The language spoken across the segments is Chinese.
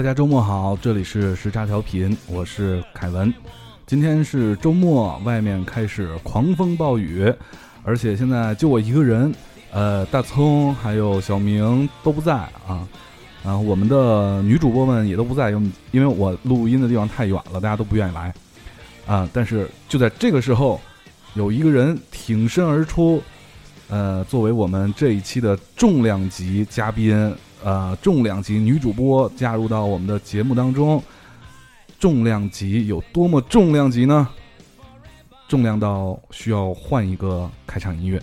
大家周末好，这里是时差调频，我是凯文。今天是周末，外面开始狂风暴雨，而且现在就我一个人，呃，大葱还有小明都不在啊，然后我们的女主播们也都不在，因为因为我录音的地方太远了，大家都不愿意来啊。但是就在这个时候，有一个人挺身而出，呃，作为我们这一期的重量级嘉宾。呃，重量级女主播加入到我们的节目当中，重量级有多么重量级呢？重量到需要换一个开场音乐。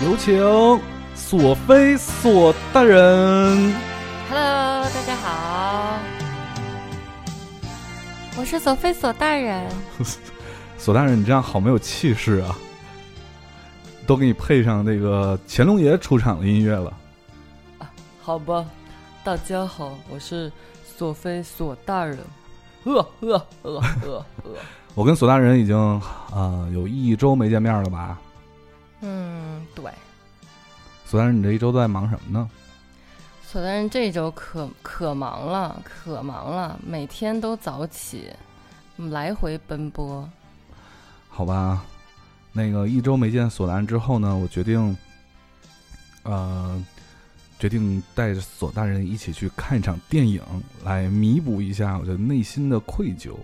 有请。索菲索大人，Hello，大家好，我是索菲索大人。索大人，你这样好没有气势啊！都给你配上那个乾隆爷出场的音乐了。啊，好吧，大家好，我是索菲索大人。呃呃呃呃呃，我跟索大人已经啊有一周没见面了吧？嗯，对。索大人，你这一周都在忙什么呢？索大人这一周可可忙了，可忙了，每天都早起，来回奔波。好吧，那个一周没见索大人之后呢，我决定，呃，决定带着索大人一起去看一场电影，来弥补一下我的内心的愧疚。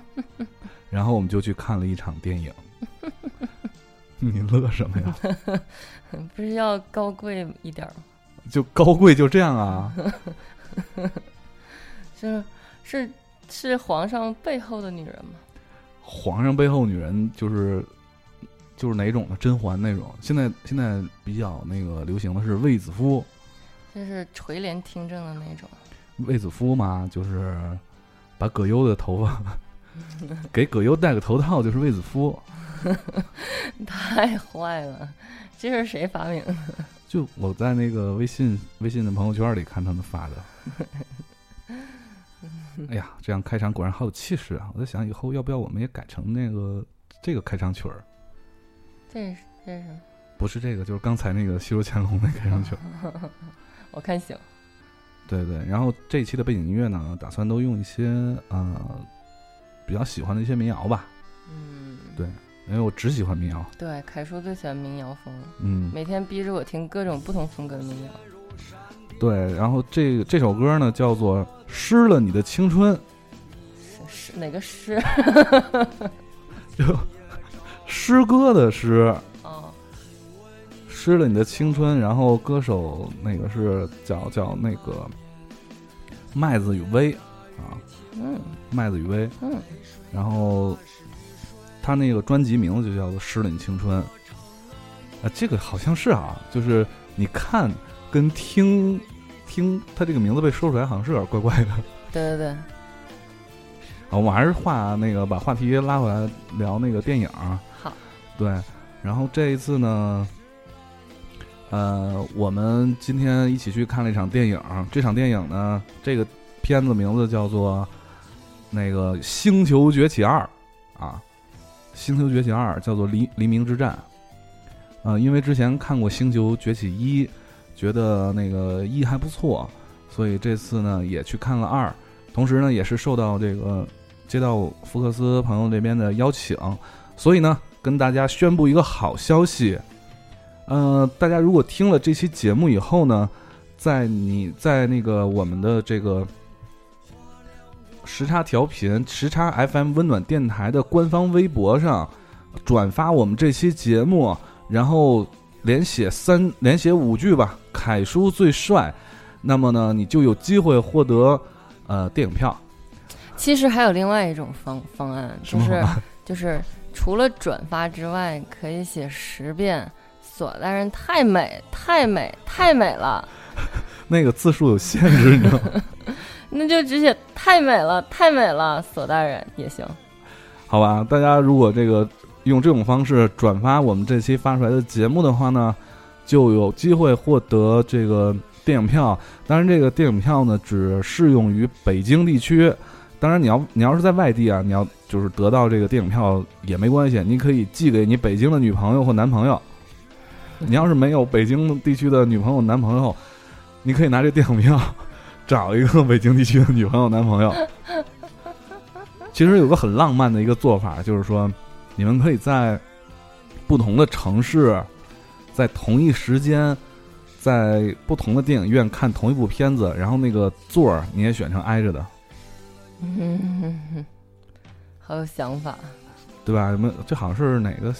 然后我们就去看了一场电影。你乐什么呀？不是要高贵一点吗？就高贵就这样啊？是是是皇上背后的女人吗？皇上背后女人就是就是哪种的？甄嬛那种？现在现在比较那个流行的是卫子夫，就是垂帘听政的那种。卫子夫嘛，就是把葛优的头发 给葛优戴个头套，就是卫子夫。太坏了！这是谁发明的？就我在那个微信微信的朋友圈里看他们发的。哎呀，这样开场果然好有气势啊！我在想以后要不要我们也改成那个这个开场曲儿？这是这是？不是这个，就是刚才那个《西游乾隆》那开场曲儿。我看行。对对，然后这一期的背景音乐呢，打算都用一些呃比较喜欢的一些民谣吧。嗯，对。因为我只喜欢民谣，对，凯叔最喜欢民谣风，嗯，每天逼着我听各种不同风格的民谣。对，然后这这首歌呢叫做《失了你的青春》，是哪个诗？就诗歌的诗。哦，失了你的青春，然后歌手那个是叫叫那个麦子与薇啊，嗯，麦子与薇，嗯，然后。他那个专辑名字就叫做《失了你青春》，啊，这个好像是啊，就是你看跟听听他这个名字被说出来，好像是有点怪怪的。对对对。啊，我们还是话那个把话题拉回来聊那个电影。好。对，然后这一次呢，呃，我们今天一起去看了一场电影。这场电影呢，这个片子名字叫做那个《星球崛起二》啊。《星球崛起二》叫做《黎黎明之战》，啊，因为之前看过《星球崛起一》，觉得那个一还不错，所以这次呢也去看了二。同时呢，也是受到这个接到福克斯朋友这边的邀请，所以呢，跟大家宣布一个好消息。呃，大家如果听了这期节目以后呢，在你在那个我们的这个。时差调频、时差 FM、温暖电台的官方微博上转发我们这期节目，然后连写三连写五句吧，“凯叔最帅”，那么呢，你就有机会获得呃电影票。其实还有另外一种方方案，就是就是除了转发之外，可以写十遍“索大人太美，太美，太美了”。那个字数有限制，你知道吗？那就只写太美了，太美了，索大人也行，好吧？大家如果这个用这种方式转发我们这期发出来的节目的话呢，就有机会获得这个电影票。当然，这个电影票呢，只适用于北京地区。当然，你要你要是在外地啊，你要就是得到这个电影票也没关系，你可以寄给你北京的女朋友或男朋友。你要是没有北京地区的女朋友、男朋友，你可以拿这电影票找一个北京地区的女朋友、男朋友。其实有个很浪漫的一个做法，就是说，你们可以在不同的城市，在同一时间，在不同的电影院看同一部片子，然后那个座儿你也选成挨着的，嗯，好有想法。对吧？什么？这好像是哪个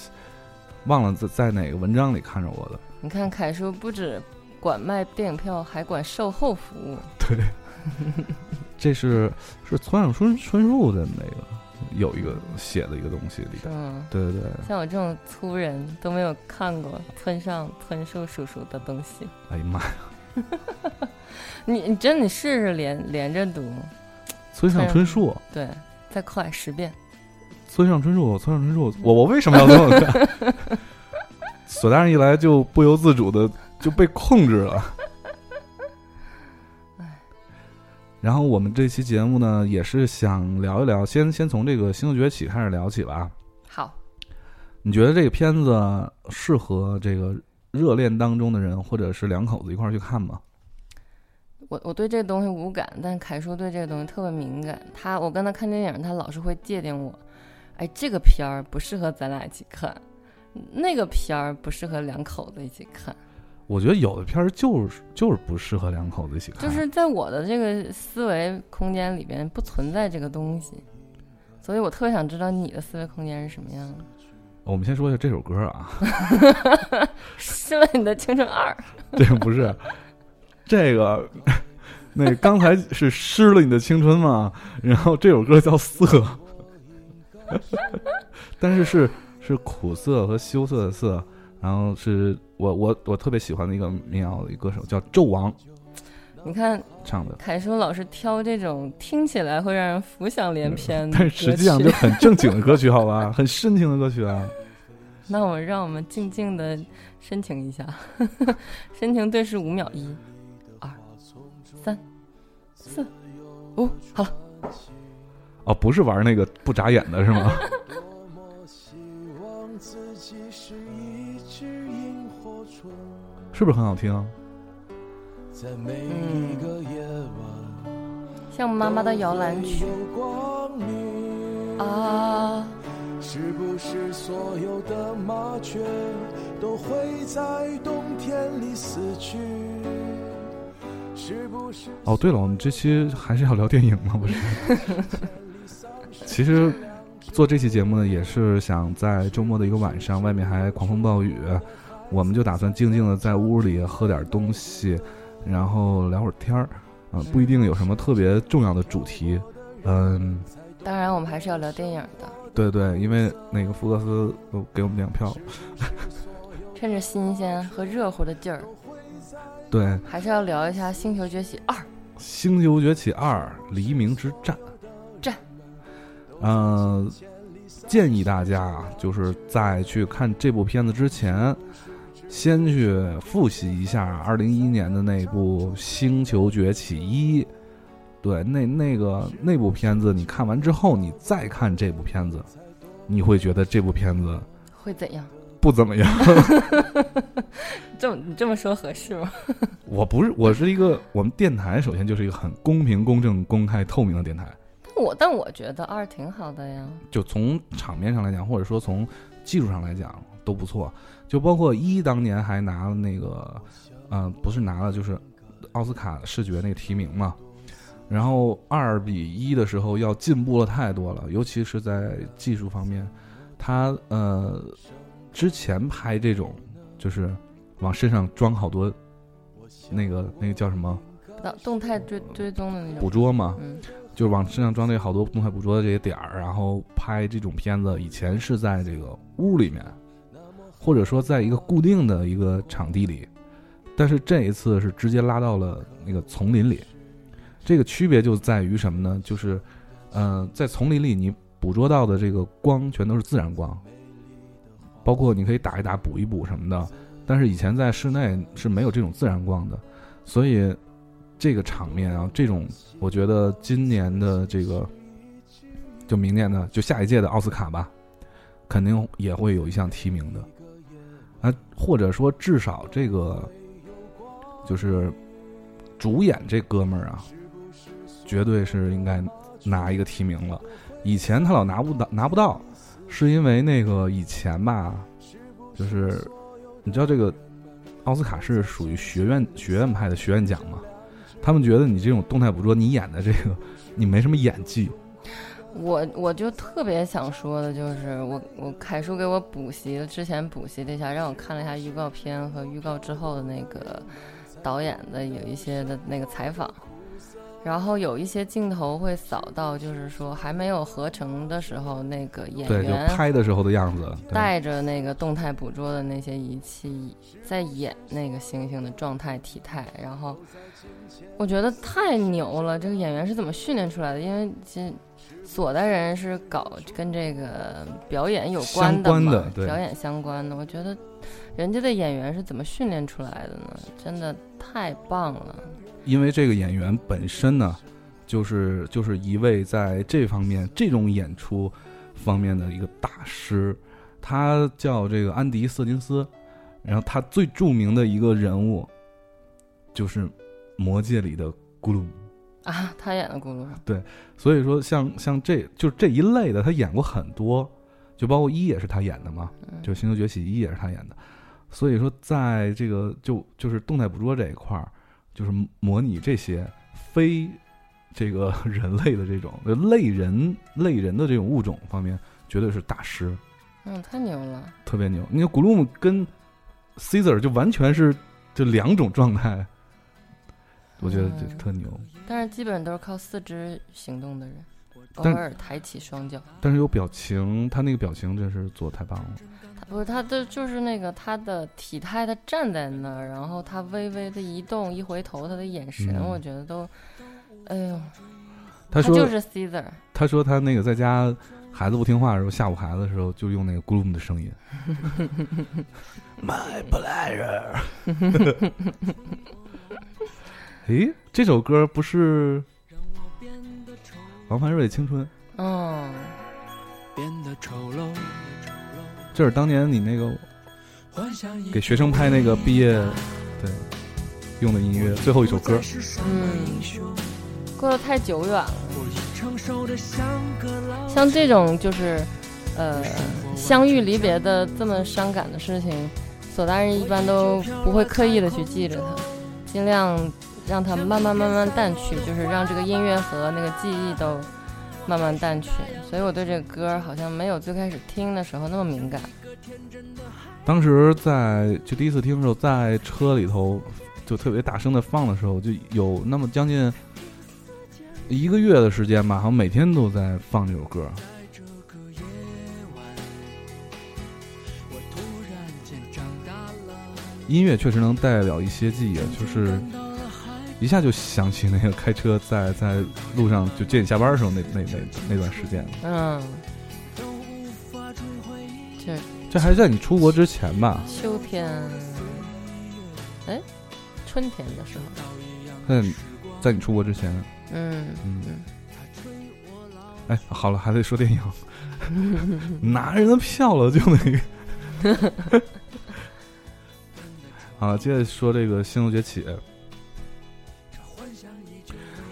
忘了在在哪个文章里看着我的。你看，凯叔不止管卖电影票，还管售后服务。对，这是是村上春春树的那个有一个写的一个东西里边。嗯？对对对，像我这种粗人都没有看过村上春树叔叔的东西。哎呀妈呀，你你真你试试连连着读，村上春树，对，再快十遍。村上春树，村上春树，我我为什么要这么干？索大人一来就不由自主的就被控制了。然后我们这期节目呢，也是想聊一聊，先先从这个《星球崛起》开始聊起吧。好，你觉得这个片子适合这个热恋当中的人，或者是两口子一块儿去看吗？我我对这个东西无感，但凯叔对这个东西特别敏感。他我跟他看电影，他老是会界定我，哎，这个片儿不适合咱俩一起看，那个片儿不适合两口子一起看。我觉得有的片儿就是就是不适合两口子一起看，就是在我的这个思维空间里边不存在这个东西，所以我特别想知道你的思维空间是什么样的。我们先说一下这首歌啊，失了你的青春二，这个不是。这个，那刚才是失了你的青春嘛，然后这首歌叫涩，但是是是苦涩和羞涩的涩，然后是我我我特别喜欢的一个民谣的一歌手叫纣王你看唱的，凯叔老是挑这种听起来会让人浮想联翩的但是实际上就很正经的歌曲，好吧，很深情的歌曲啊。那我让我们静静的深情一下，深情对视五秒，一、二、三、四、五，好了，哦，不是玩那个不眨眼的是吗？是不是很好听？像妈妈的摇篮曲啊，是不是所有的麻雀都会在冬天里死去？是不是？哦，对了，我们这期还是要聊电影吗？不是？其实做这期节目呢，也是想在周末的一个晚上，外面还狂风暴雨，我们就打算静静的在屋里喝点东西，然后聊会儿天儿，啊、不一定有什么特别重要的主题，嗯，当然我们还是要聊电影的，对对，因为那个福克斯都给我们两票，趁着新鲜和热乎的劲儿，对，还是要聊一下《星球崛起二》。《星球崛起二：黎明之战》战，呃，建议大家啊，就是在去看这部片子之前，先去复习一下二零一一年的那部《星球崛起一》。对，那那个那部片子，你看完之后，你再看这部片子，你会觉得这部片子会怎样？不怎么样。这么你这么说合适吗？我不是，我是一个我们电台，首先就是一个很公平、公正、公开、透明的电台。但我但我觉得二挺好的呀。就从场面上来讲，或者说从技术上来讲都不错。就包括一当年还拿了那个，呃，不是拿了，就是奥斯卡视觉那个提名嘛。然后二比一的时候要进步了太多了，尤其是在技术方面，他呃之前拍这种就是往身上装好多那个那个叫什么动动态追追踪的那种。捕捉嘛，嗯，就是往身上装这好多动态捕捉的这些点儿，然后拍这种片子，以前是在这个屋里面，或者说在一个固定的一个场地里，但是这一次是直接拉到了那个丛林里。这个区别就在于什么呢？就是，呃，在丛林里你捕捉到的这个光全都是自然光，包括你可以打一打、补一补什么的。但是以前在室内是没有这种自然光的，所以这个场面啊，这种我觉得今年的这个，就明年的就下一届的奥斯卡吧，肯定也会有一项提名的，啊，或者说至少这个就是主演这哥们儿啊，绝对是应该拿一个提名了。以前他老拿不到，拿不到，是因为那个以前吧，就是你知道这个奥斯卡是属于学院学院派的学院奖嘛，他们觉得你这种动态捕捉，你演的这个你没什么演技。我我就特别想说的就是，我我凯叔给我补习了，之前补习了一下，让我看了一下预告片和预告之后的那个导演的有一些的那个采访，然后有一些镜头会扫到，就是说还没有合成的时候，那个演对，就员拍的时候的样子。带着那个动态捕捉的那些仪器在演那个猩猩的状态体态，然后我觉得太牛了，这个演员是怎么训练出来的？因为其实索的人是搞跟这个表演有关相关嘛，的对表演相关的，我觉得人家的演员是怎么训练出来的呢？真的太棒了。因为这个演员本身呢，就是就是一位在这方面这种演出方面的一个大师，他叫这个安迪·瑟金斯，然后他最著名的一个人物就是《魔戒》里的咕噜。啊，他演的咕噜对，所以说像像这就这一类的，他演过很多，就包括一也是他演的嘛，嗯就《星球崛起》一也是他演的。所以说，在这个就就是动态捕捉这一块儿，就是模拟这些非这个 人类的这种呃类人类人的这种物种方面，绝对是大师，嗯，太牛了。特别牛。你看古鲁姆跟 Caesar 就完全是这两种状态，我觉得这嗯特牛。但是基本都是靠四肢行动的人，偶尔抬起双脚。但是有表情，他那个表情真是做太棒了。他不是他的，就是那个他的体态，他站在那儿，然后他微微的移动，一回头，他的眼神，嗯我觉得都，哎呦，他说就是 Caesar，他说他那个在家孩子不听话的时候，吓唬孩子的时候，就用那个 Gloom 的声音，My pleasure。诶，这首歌不是王凡瑞的《青春》，嗯，变得丑陋，这是当年你那个给学生拍那个毕业对用的音乐，最后一首歌。嗯过得太久远了。像这种就是，呃，相遇离别的这么伤感的事情，索大人一般都不会刻意的去记着它，尽量让它慢慢慢慢淡去，就是让这个音乐和那个记忆都慢慢淡去。所以我对这个歌好像没有最开始听的时候那么敏感。当时在就第一次听的时候，在车里头就特别大声的放的时候，就有那么将近一个月的时间吧，好像每天都在放这首歌。这个夜晚，我突然间长大了，音乐确实能代表一些记忆，就是一下就想起那个开车在在路上就接你下班的时候那那那那段时间。嗯，这这还是在你出国之前吧？秋天，哎，春天的时候，嗯在你出国之前，嗯嗯嗯，哎，好了，还得说电影，拿人的票了就那个。好，接着说这个《星球崛起》。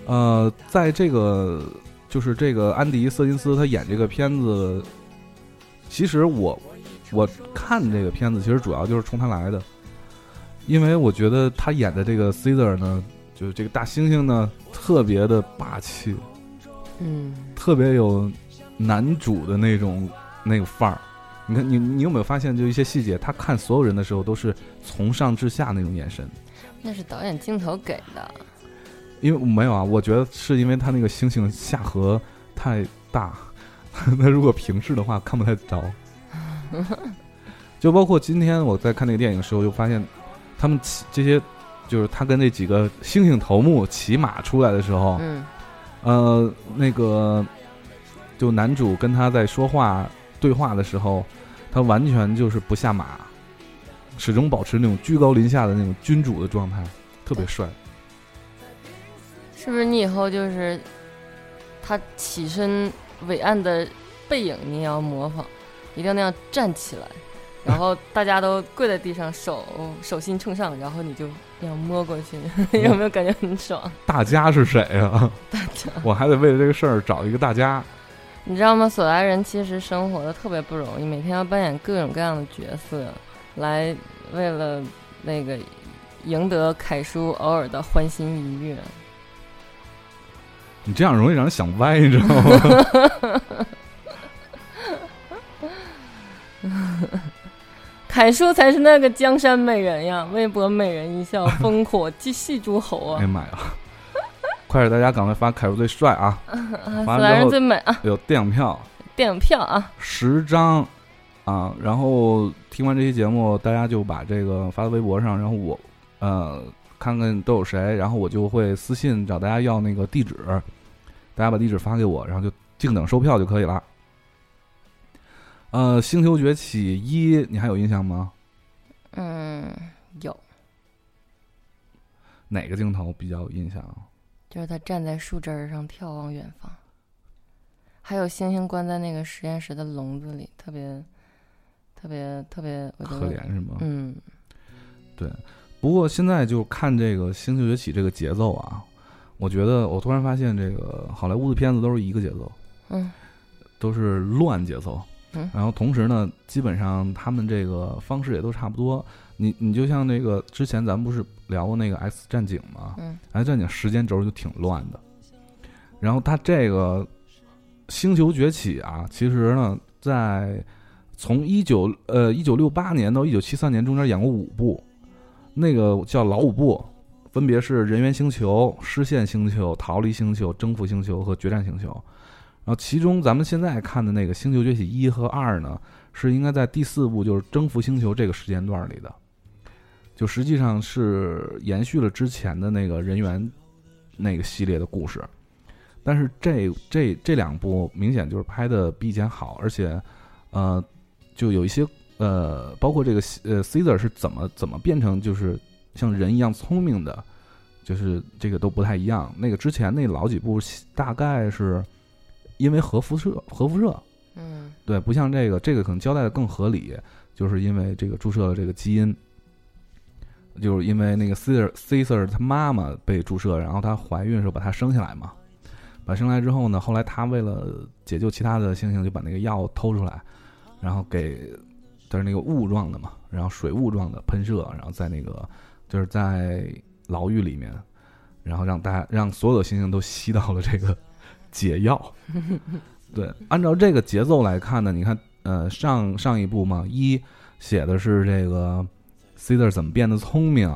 呃，在这个就是这个安迪·瑟金斯他演这个片子，其实我我看这个片子其实主要就是冲他来的，因为我觉得他演的这个 Caesar 呢，就是这个大猩猩呢，特别的霸气，嗯，特别有男主的那种那个范儿。你看，你你有没有发现，就一些细节，他看所有人的时候都是从上至下那种眼神。那是导演镜头给的。因为没有啊，我觉得是因为他那个星星下颌太大，那如果平视的话看不太着。就包括今天我在看那个电影的时候，就发现他们骑这些，就是他跟那几个猩猩头目骑马出来的时候，嗯呃，那个就男主跟他在说话对话的时候，他完全就是不下马，始终保持那种居高临下的那种君主的状态，特别帅。是不是你以后就是他起身伟岸的背影，你也要模仿，一定要那样站起来，然后大家都跪在地上，手手心冲上，然后你就那样摸过去，有没有感觉很爽？大家是谁啊？大家，我还得为了这个事儿找一个大家。你知道吗？索莱人其实生活的特别不容易，每天要扮演各种各样的角色，来为了那个赢得凯叔偶尔的欢心愉悦。你这样容易让人想歪，你知道吗？凯叔才是那个江山美人呀！微博美人一笑，烽火击戏诸侯啊！哎呀妈呀！快点，大家赶快发凯叔最帅啊！发完人最美啊！有电影票，电影票啊，十张啊！然后听完这期节目，大家就把这个发到微博上，然后我呃看看都有谁，然后我就会私信找大家要那个地址，大家把地址发给我，然后就静等售票就可以了。呃，《星球崛起一》，你还有印象吗？嗯，有。哪个镜头比较有印象？就是他站在树枝上眺望远方，还有星星关在那个实验室的笼子里，特别特别特别，可怜是吗？嗯，对。不过现在就看这个《星球崛起》这个节奏啊，我觉得我突然发现，这个好莱坞的片子都是一个节奏，嗯，都是乱节奏。嗯，然后同时呢，基本上他们这个方式也都差不多。你你就像那个之前咱们不是聊过那个《X 战警》吗？嗯，X 战警时间轴就挺乱的。然后它这个《星球崛起》啊，其实呢，在从一九呃一九六八年到一九七三年中间演过五部，那个叫老五部，分别是《人猿星球》《失陷星球》《逃离星球》《征服星球》和《决战星球》。然后其中咱们现在看的那个《星球崛起一》和二呢，是应该在第四部，就是《征服星球》这个时间段里的。就实际上是延续了之前的那个人猿那个系列的故事，但是这这这两部明显就是拍的比以前好，而且呃，就有一些呃，包括这个呃，Caesar 是怎么怎么变成就是像人一样聪明的，就是这个都不太一样。那个之前那老几部大概是因为核辐射，核辐射，嗯对，不像这个，这个可能交代的更合理，就是因为这个注射了这个基因。就是因为那个 Caesar Caesar 他妈妈被注射，然后她怀孕的时候把她生下来嘛，把生下来之后呢，后来他为了解救其他的猩猩，就把那个药偷出来，然后给，它是那个雾状的嘛，然后水雾状的喷射，然后在那个就是在牢狱里面，然后让大家让所有的猩猩都吸到了这个解药。对，按照这个节奏来看呢，你看，呃，上上一部嘛，一写的是这个。Caesar 怎么变得聪明，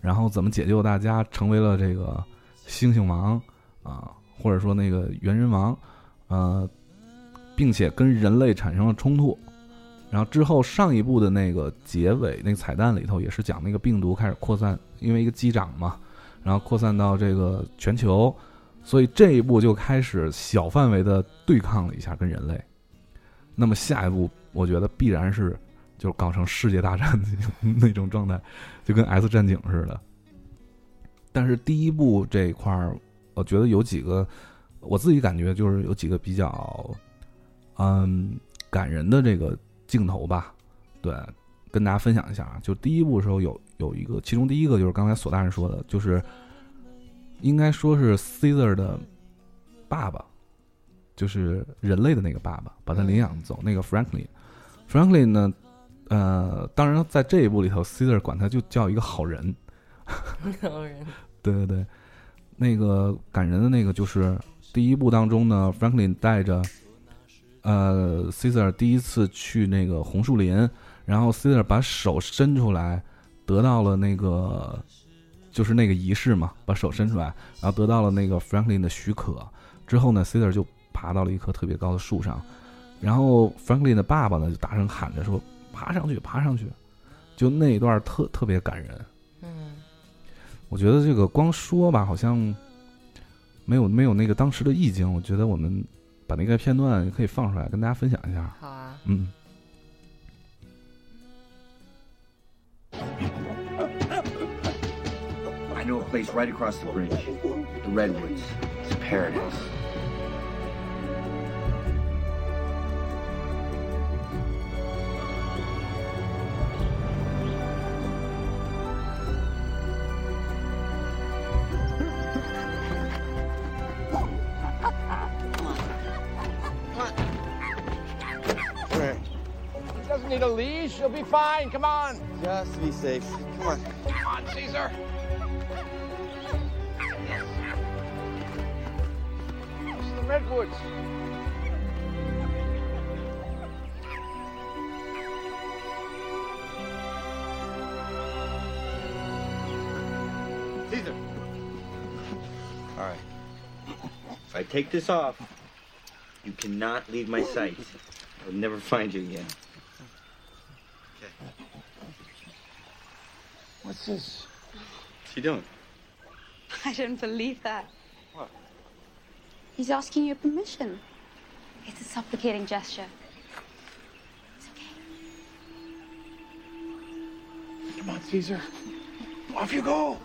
然后怎么解救大家，成为了这个猩猩王啊，或者说那个猿人王，呃，并且跟人类产生了冲突。然后之后上一部的那个结尾那个彩蛋里头也是讲那个病毒开始扩散，因为一个机长嘛，然后扩散到这个全球，所以这一步就开始小范围的对抗了一下跟人类。那么下一步，我觉得必然是。就搞成世界大战的那种状态，就跟 S 战警似的。但是第一部这一块儿，我觉得有几个，我自己感觉就是有几个比较，嗯，感人的这个镜头吧。对，跟大家分享一下啊。就第一部的时候有有一个，其中第一个就是刚才索大人说的，就是应该说是 Caesar 的爸爸，就是人类的那个爸爸，把他领养走那个 Franklin。Franklin 呢？呃，当然，在这一部里头，Caesar 管他就叫一个好人。好人。对对对，那个感人的那个就是第一部当中呢，Franklin 带着呃 Caesar 第一次去那个红树林，然后 Caesar 把手伸出来，得到了那个就是那个仪式嘛，把手伸出来，然后得到了那个 Franklin 的许可之后呢，Caesar 就爬到了一棵特别高的树上，然后 Franklin 的爸爸呢就大声喊着说。爬上去，爬上去，就那一段特特别感人。嗯，我觉得这个光说吧，好像没有没有那个当时的意境。我觉得我们把那个片段可以放出来，跟大家分享一下。好啊。嗯。I know a place right across the bridge. The Redwoods. It's paradise. Leash. He'll be fine. Come on. Just be safe. Come on. Come on, Caesar. This is the Redwoods. Caesar. All right. If I take this off, you cannot leave my sight. I'll never find you again. What's this? What's he doing? I don't believe that. What? He's asking your permission. It's a supplicating gesture. It's okay. Come on, Caesar. Off you go.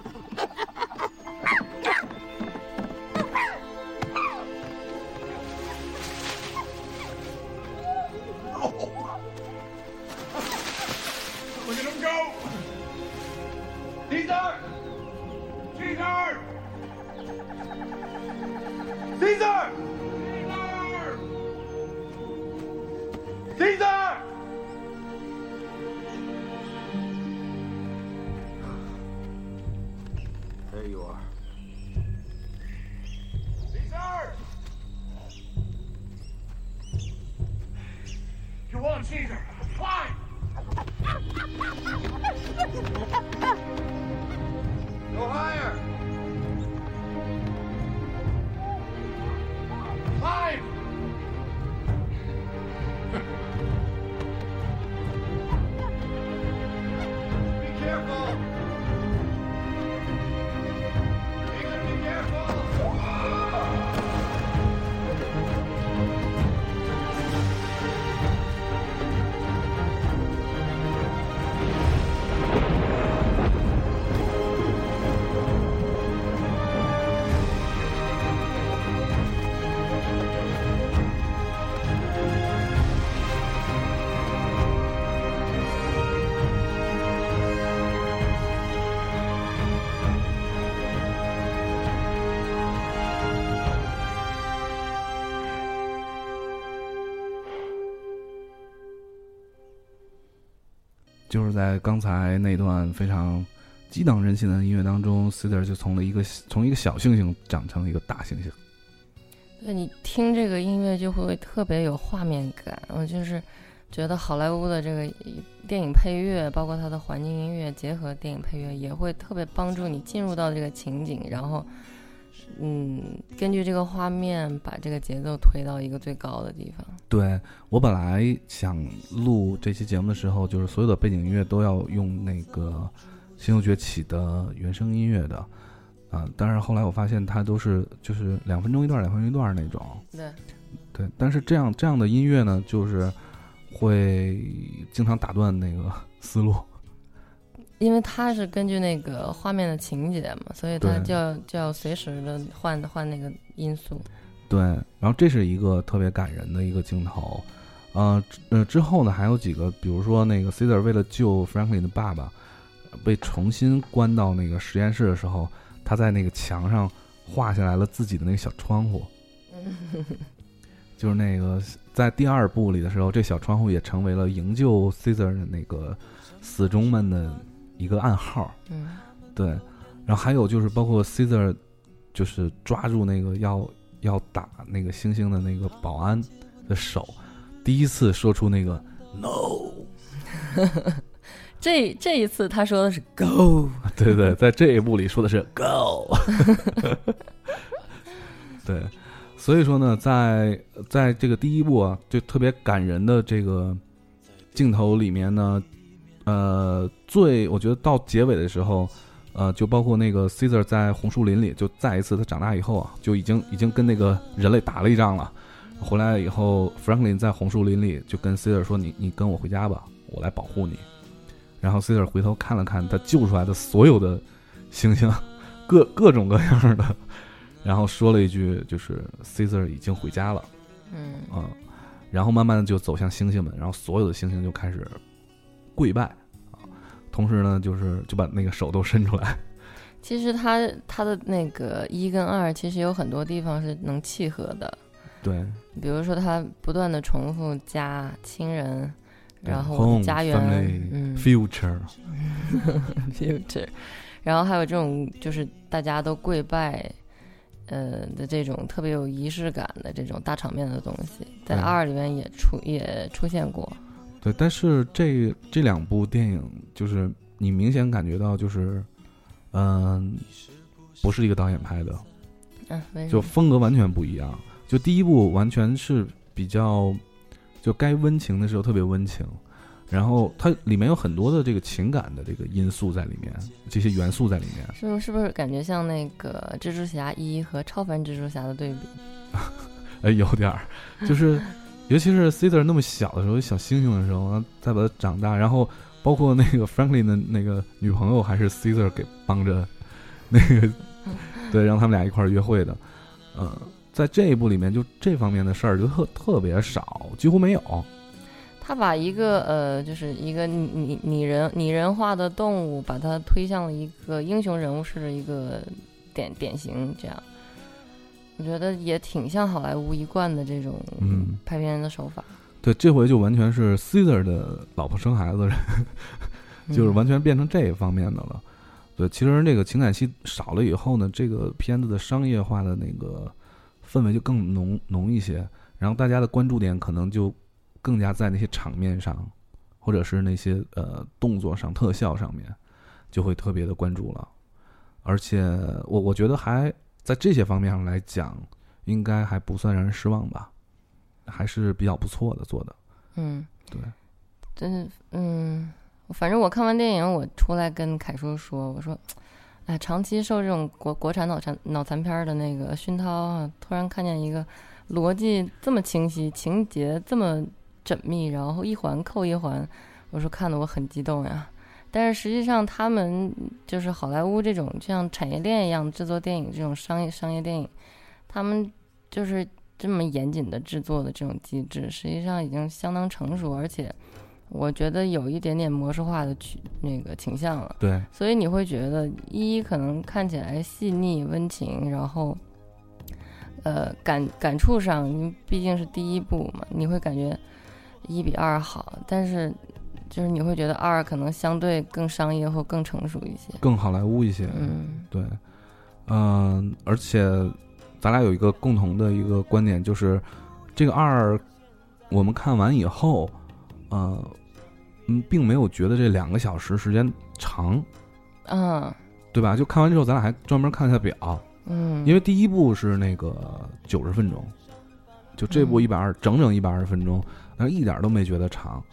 在刚才那段非常激荡人心的音乐当中 c e d a r 就从了一个从一个小猩猩长成了一个大猩猩。对你听这个音乐就会特别有画面感，我就是觉得好莱坞的这个电影配乐，包括它的环境音乐结合电影配乐，也会特别帮助你进入到这个情景，然后，嗯，根据这个画面把这个节奏推到一个最高的地方。对我本来想录这期节目的时候，就是所有的背景音乐都要用那个《星球崛起》的原声音乐的，啊、但是后来我发现它都是就是两分钟一段，两分钟一段那种，对，对，但是这样这样的音乐呢，就是会经常打断那个思路，因为它是根据那个画面的情节嘛，所以它就要就要随时的换换那个因素。对，然后这是一个特别感人的一个镜头，呃之呃之后呢还有几个，比如说那个 Caesar 为了救 Franklin 的爸爸，被重新关到那个实验室的时候，他在那个墙上画下来了自己的那个小窗户，就是那个在第二部里的时候，这小窗户也成为了营救 Caesar 的那个死忠们的一个暗号。嗯，对，然后还有就是包括 Caesar，就是抓住那个要要打那个星星的那个保安的手，第一次说出那个 no，这这一次他说的是 “go”，对对，在这一部里说的是 go，对，所以说呢，在在这个第一部啊，就特别感人的这个镜头里面呢，呃，最我觉得到结尾的时候，呃，就包括那个 Caesar 在红树林里，就再一次他长大以后啊，就已经已经跟那个人类打了一仗了，回来以后，Franklin 在红树林里就跟 Caesar 说：“你你跟我回家吧，我来保护你。”然后 Caesar 回头看了看他救出来的所有的猩猩，各 各种各样的，然后说了一句就是 Caesar 已经回家了，嗯。嗯，然后慢慢的就走向猩猩们，然后所有的猩猩就开始跪拜。啊，同时呢就是就把那个手都伸出来，其实他他的那个一跟二，其实有很多地方是能契合的，对，比如说他不断的重复家、亲人，然后家园 family 嗯。future，future，然后还有这种就是大家都跪拜，呃的这种特别有仪式感的这种大场面的东西，在二里面也出也出现过。对，但是这这两部电影就是你明显感觉到就是，嗯、不是一个导演拍的，就？风格完全不一样。就第一部完全是比较，就该温情的时候特别温情，然后它里面有很多的这个情感的这个因素在里面，这些元素在里面。是不是是不是感觉像那个蜘蛛侠一和超凡蜘蛛侠的对比？哎，有点儿，就是尤其是 Caesar 那么小的时候，小猩猩的时候，再把它长大，然后包括那个 Franklin 的那个女朋友还是 Caesar 给帮着，那个 对，让他们俩一块儿约会的，呃，在这一部里面就这方面的事儿就特特别少，几乎没有。他把一个呃，就是一个拟拟拟人拟人化的动物，把它推向了一个英雄人物式的一个典典型，这样，我觉得也挺像好莱坞一贯的这种嗯拍片的手法，对，这回就完全是 Caesar 的老婆生孩子，就是嗯完全变成这一方面的了。对，其实这个情感戏少了以后呢，这个片子的商业化的那个氛围就更浓浓一些，然后大家的关注点可能就更加在那些场面上，或者是那些呃动作上、特效上面，就会特别的关注了。而且我我觉得还在这些方面上来讲，应该还不算让人失望吧，还是比较不错的做的。嗯，对，真是嗯，反正我看完电影，我出来跟凯叔说，我说，哎，长期受这种国国产脑残脑残片儿的那个熏陶啊，突然看见一个逻辑这么清晰，情节这么缜密，然后一环扣一环，我说看得我很激动呀。但是实际上，他们就是好莱坞这种像产业链一样制作电影这种商业商业电影，他们就是这么严谨的制作的这种机制，实际上已经相当成熟，而且我觉得有一点点模式化的趋那个倾向了。对，所以你会觉得一可能看起来细腻温情，然后，呃感感触上，因为毕竟是第一部嘛，你会感觉一比二好，但是就是你会觉得二可能相对更商业或更成熟一些。更好莱坞一些。嗯。对，嗯、而且咱俩有一个共同的一个观点，就是这个二，我们看完以后，呃，嗯，并没有觉得这两个小时时间长，嗯。对吧？就看完之后，咱俩还专门看了一下表，嗯，因为第一部是那个九十分钟，就这部嗯。一百二，整整一百二十分钟，但是一点都没觉得长，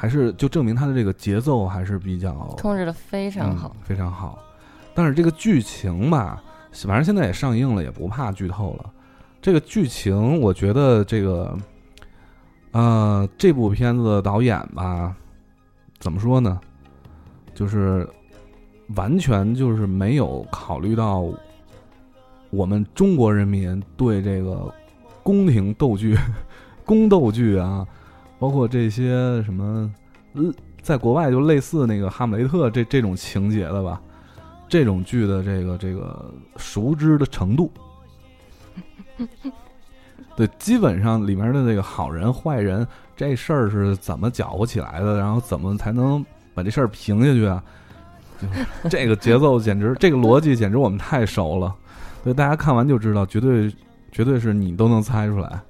还是就证明他的这个节奏还是比较控制的非常好。嗯，非常好。但是这个剧情吧，反正现在也上映了，也不怕剧透了。这个剧情，我觉得这个，呃，这部片子的导演吧，怎么说呢？就是完全就是没有考虑到我们中国人民对这个宫廷斗剧、宫斗剧啊，包括这些什么，在国外就类似那个《哈姆雷特》这这种情节的吧，这种剧的这个这个熟知的程度，对，基本上里面的这个好人坏人这事儿是怎么搅和起来的，然后怎么才能把这事儿平下去啊？这个节奏简直，这个逻辑简直我们太熟了，所以大家看完就知道，绝对绝对是你都能猜出来。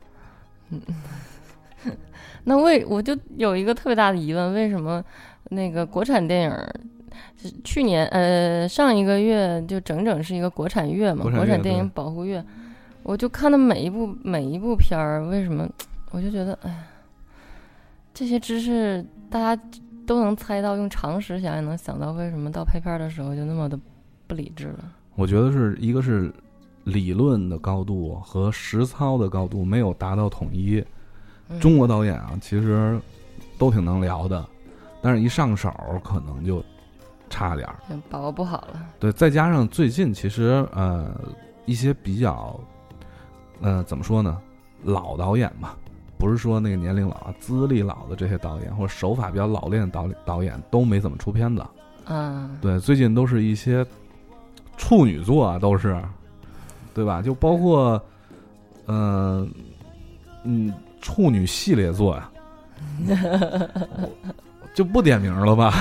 那为我就有一个特别大的疑问，为什么那个国产电影去年呃上一个月就整整是一个国产月嘛，国产电影保护月，我就看的每一部每一部片儿，为什么我就觉得哎呀，这些知识大家都能猜到，用常识想也能想到，为什么到拍片儿的时候就那么的不理智了？我觉得是一个是理论的高度和实操的高度没有达到统一。嗯中国导演啊，其实都挺能聊的，但是一上手可能就差点儿。嗯把握不好了。对，再加上最近其实呃一些比较，呃怎么说呢，老导演嘛，不是说那个年龄老啊，资历老的这些导演或者手法比较老练的导导演都没怎么出片子。嗯，对，最近都是一些处女作啊，都是，对吧？就包括，嗯、嗯，处女系列作呀、就不点名了吧？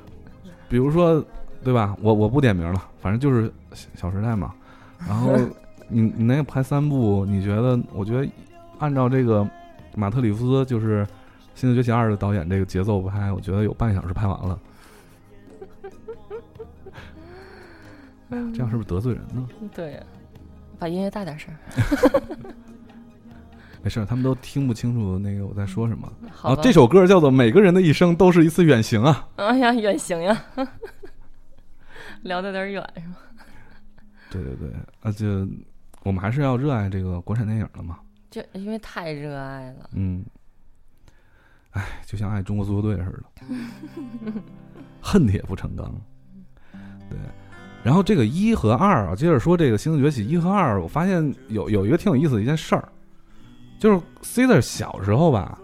比如说，对吧？我我不点名了，反正就是《小小时代》嘛。然后 你你那个拍三部，你觉得？我觉得按照这个马特里夫斯就是《新的崛起二》的导演这个节奏拍，我觉得有半小时拍完了。哎呀，这样是不是得罪人呢？对呀，把音乐大点声儿。没事儿，他们都听不清楚那个我在说什么。好，啊这首歌叫做《每个人的一生都是一次远行》啊。哎呀，远行呀，聊的有点远是吗？对 对对，而且我们还是要热爱这个国产电影的嘛。就因为太热爱了。嗯，哎，就像爱中国足球队似的，恨铁不成钢。对，然后这个一和二啊，接着说这个《星球崛起》一和二，我发现有有一个挺有意思的一件事儿，就是 Caesar 小时候吧，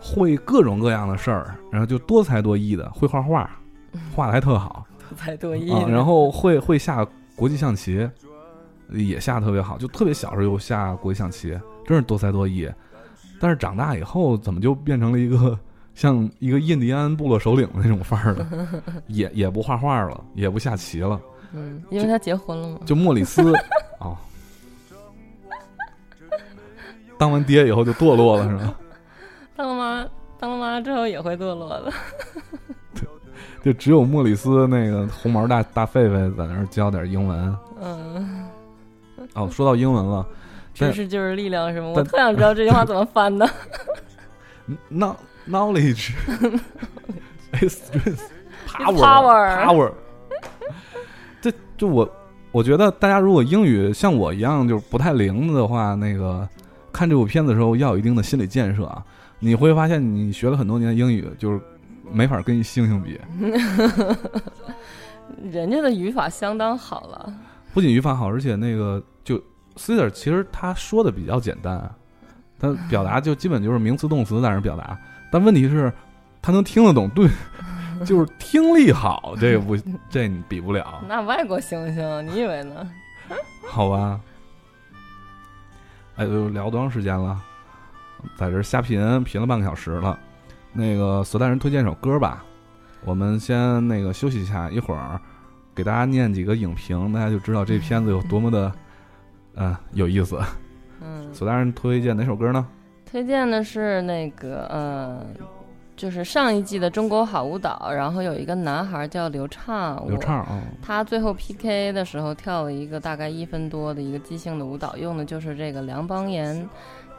会各种各样的事儿，然后就多才多艺的，会画画，画的还特好。多才多艺啊，然后会会下国际象棋，也下特别好，就特别小时候就下国际象棋，真是多才多艺。但是长大以后，怎么就变成了一个像 一个印第安部落首领的那种范儿了？也也不画画了，也不下棋了，嗯，因为他结婚了嘛。就莫里斯 哦，当完爹以后就堕落了是吧？当了妈，当了妈之后也会堕落的。就只有莫里斯那个红毛大大狒狒在那儿教点英文。嗯，哦，说到英文了，知识就是力量，是吗？我特想知道这句话怎么翻的。Kno- knowledge is strength power power。这就我我觉得大家如果英语像我一样就是不太灵的话，那个看这部片子的时候要有一定的心理建设啊。你会发现你学了很多年英语，就是没法跟一猩猩比。人家的语法相当好了。不仅语法好，而且那个就 Caesar 其实他说的比较简单，他表达就基本就是名词动词在那儿表达，但问题是，他能听得懂，对，就是听力好，这个不，这你比不了，那外国猩猩，你以为呢？好吧？哎，都聊多长时间了？在这儿瞎贫贫了半个小时了，那个索大人推荐首歌吧，我们先那个休息一下，一会儿给大家念几个影评，大家就知道这片子有多么的，呃，有意思。嗯，索大人推荐哪首歌呢？推荐的是那个呃，就是上一季的《中国好舞蹈》，然后有一个男孩叫刘畅，刘畅啊，他最后 PK 的时候跳了一个大概一分多的一个即兴的舞蹈，用的就是这个梁邦彦，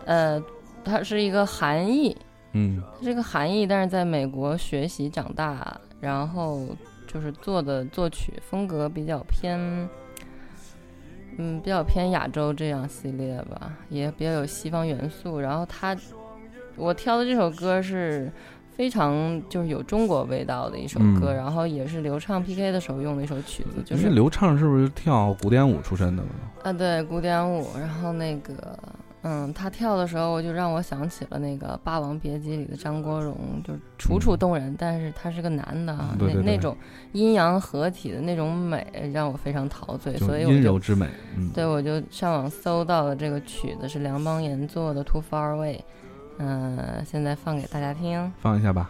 呃，他是一个韩裔，嗯这个韩裔，但是在美国学习长大，然后就是做的作曲风格比较偏，嗯，比较偏亚洲这样系列吧，也比较有西方元素。然后他，我挑的这首歌是非常就是有中国味道的一首歌，嗯然后也是刘畅 PK 的时候用的一首曲子，就是刘畅是不是跳古典舞出身的呢？啊，对，古典舞。然后那个，嗯，他跳的时候，我就让我想起了那个《霸王别姬》里的张国荣，就是楚楚动人，但是他是个男的啊，嗯对对对那那种阴阳合体的那种美，让我非常陶醉，所以我就阴柔之美，嗯，对我就上网搜到了这个曲子是梁邦彦做的《Too Far Away》，嗯、现在放给大家听。放一下吧。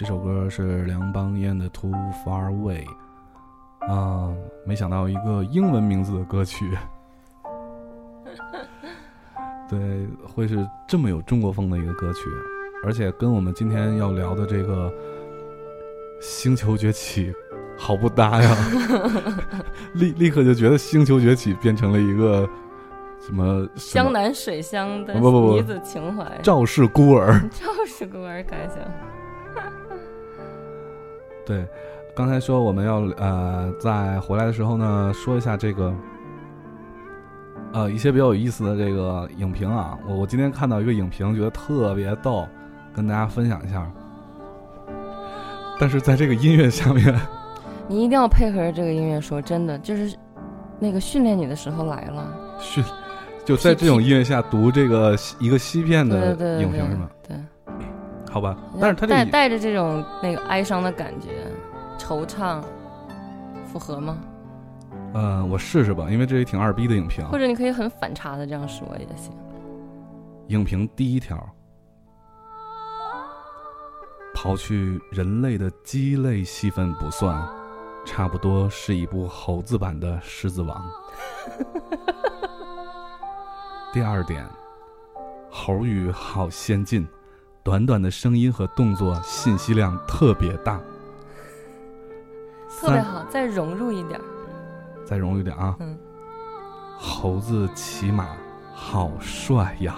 这首歌是梁邦彦的《Too Far Away》啊，没想到一个英文名字的歌曲，对，会是这么有中国风的一个歌曲，而且跟我们今天要聊的这个《星球崛起》好不搭呀，立立刻就觉得《星球崛起》变成了一个什么江南水乡的不不不女子情怀，赵氏孤儿。赵氏孤儿开箱。对，刚才说我们要呃，在回来的时候呢，说一下这个呃一些比较有意思的这个影评啊。我我今天看到一个影评，觉得特别逗，跟大家分享一下。但是在这个音乐下面，你一定要配合着这个音乐说，真的就是那个训练你的时候来了。训就在这种音乐下读这个一个西片的影评是吗？对，好吧，但是他带带着这种那个哀伤的感觉，惆怅，符合吗？呃，我试试吧，因为这也挺二逼的影评。或者你可以很反差的这样说也行。影评第一条，刨去人类的鸡肋戏份不算，差不多是一部猴子版的《狮子王》。第二点，猴语好先进，短短的声音和动作信息量特别大。三，特别好，再融入一点儿。再融入一点啊，嗯，猴子骑马好帅呀！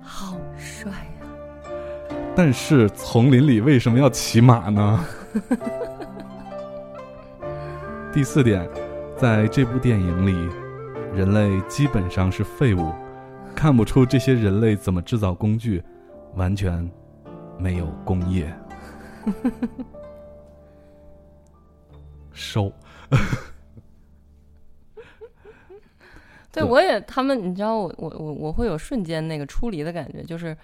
好帅呀、但是丛林里为什么要骑马呢？第四点，在这部电影里，人类基本上是废物，看不出这些人类怎么制造工具，完全没有工业。收，对对，我也他们，你知道我我我我会有瞬间那个出离的感觉，就是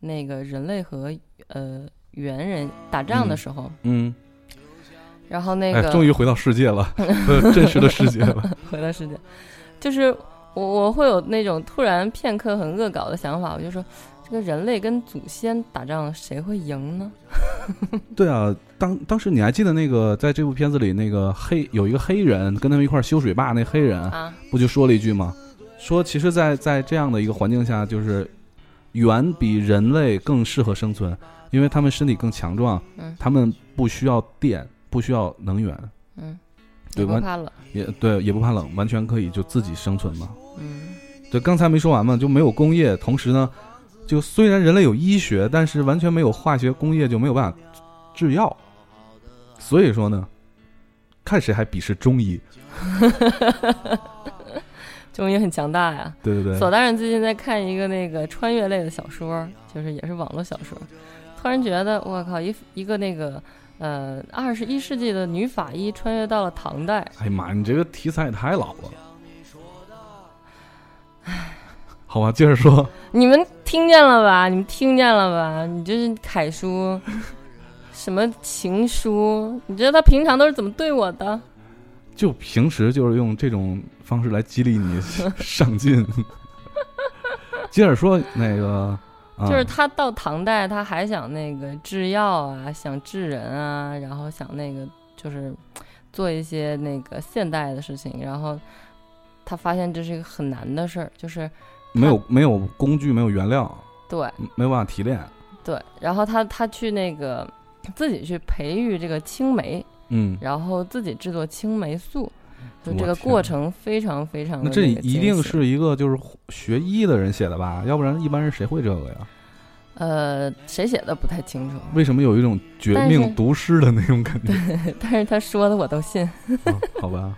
那个人类和呃猿人打仗的时候，嗯，然后那个、，哎终于回到世界了，呃真实的世界了。回到世界，就是我我会有那种突然片刻很恶搞的想法，我就说这个人类跟祖先打仗谁会赢呢？对啊，当当时你还记得那个在这部片子里那个黑有一个黑人跟他们一块儿修水坝那黑人，啊，不就说了一句吗？说其实在，在这样的一个环境下，就是猿比人类更适合生存，因为他们身体更强壮，嗯他们不需要电，不需要能源，嗯，对吧也不怕冷，也对，也不怕冷，完全可以就自己生存嘛。嗯，对，刚才没说完嘛，就没有工业，同时呢，就虽然人类有医学，但是完全没有化学工业，就没有办法制药。所以说呢，看谁还鄙视中医。中医很强大呀。对对对，索大人最近在看一个那个穿越类的小说，就是也是网络小说，突然觉得我靠，一一个那个呃二十一世纪的女法医穿越到了唐代，哎呀妈，你这个题材也太老了。好吧，接着说。你们听见了吧？你们听见了吧？你这是楷书，什么情书？你知道他平常都是怎么对我的？就平时就是用这种方式来激励你上进。接着说那个，啊、就是他到唐代，他还想那个制药啊，想治人啊，然后想那个就是做一些那个现代的事情，然后他发现这是一个很难的事儿，就是没有没有工具，没有原料，对没有办法提炼。对，然后他他去那个自己去培育这个青梅，嗯，然后自己制作青梅素，就这个过程非常非常的那这一定是一个就是学医的人写的吧？要不然一般人谁会这个呀？呃谁写的不太清楚，为什么有一种绝命毒师的那种感觉？但是 他说的我都信。啊好吧。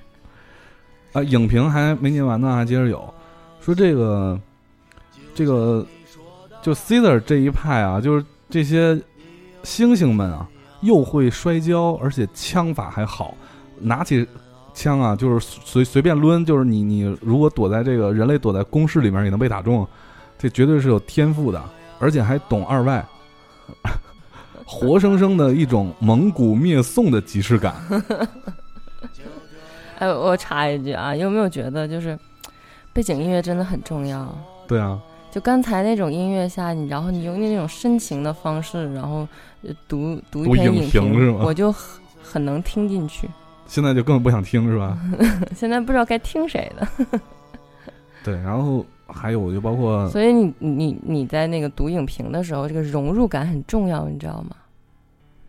啊，影评还没念完呢，还接着有说这个这个就 Caesar 这一派啊，就是这些猩猩们啊，又会摔跤，而且枪法还好，拿起枪啊，就是随随便抡，就是你你如果躲在这个人类躲在工事里面也能被打中，这绝对是有天赋的，而且还懂二外。活生生的一种蒙古灭宋的即视感，哎，我插一句啊，有没有觉得就是背景音乐真的很重要？对啊，就刚才那种音乐下，你然后你用那种深情的方式，然后呃读读一篇影评是吗我就很很能听进去。现在就根本不想听是吧？现在不知道该听谁的，对，然后还有就包括 所以你你你在那个读影评的时候，这个融入感很重要，你知道吗？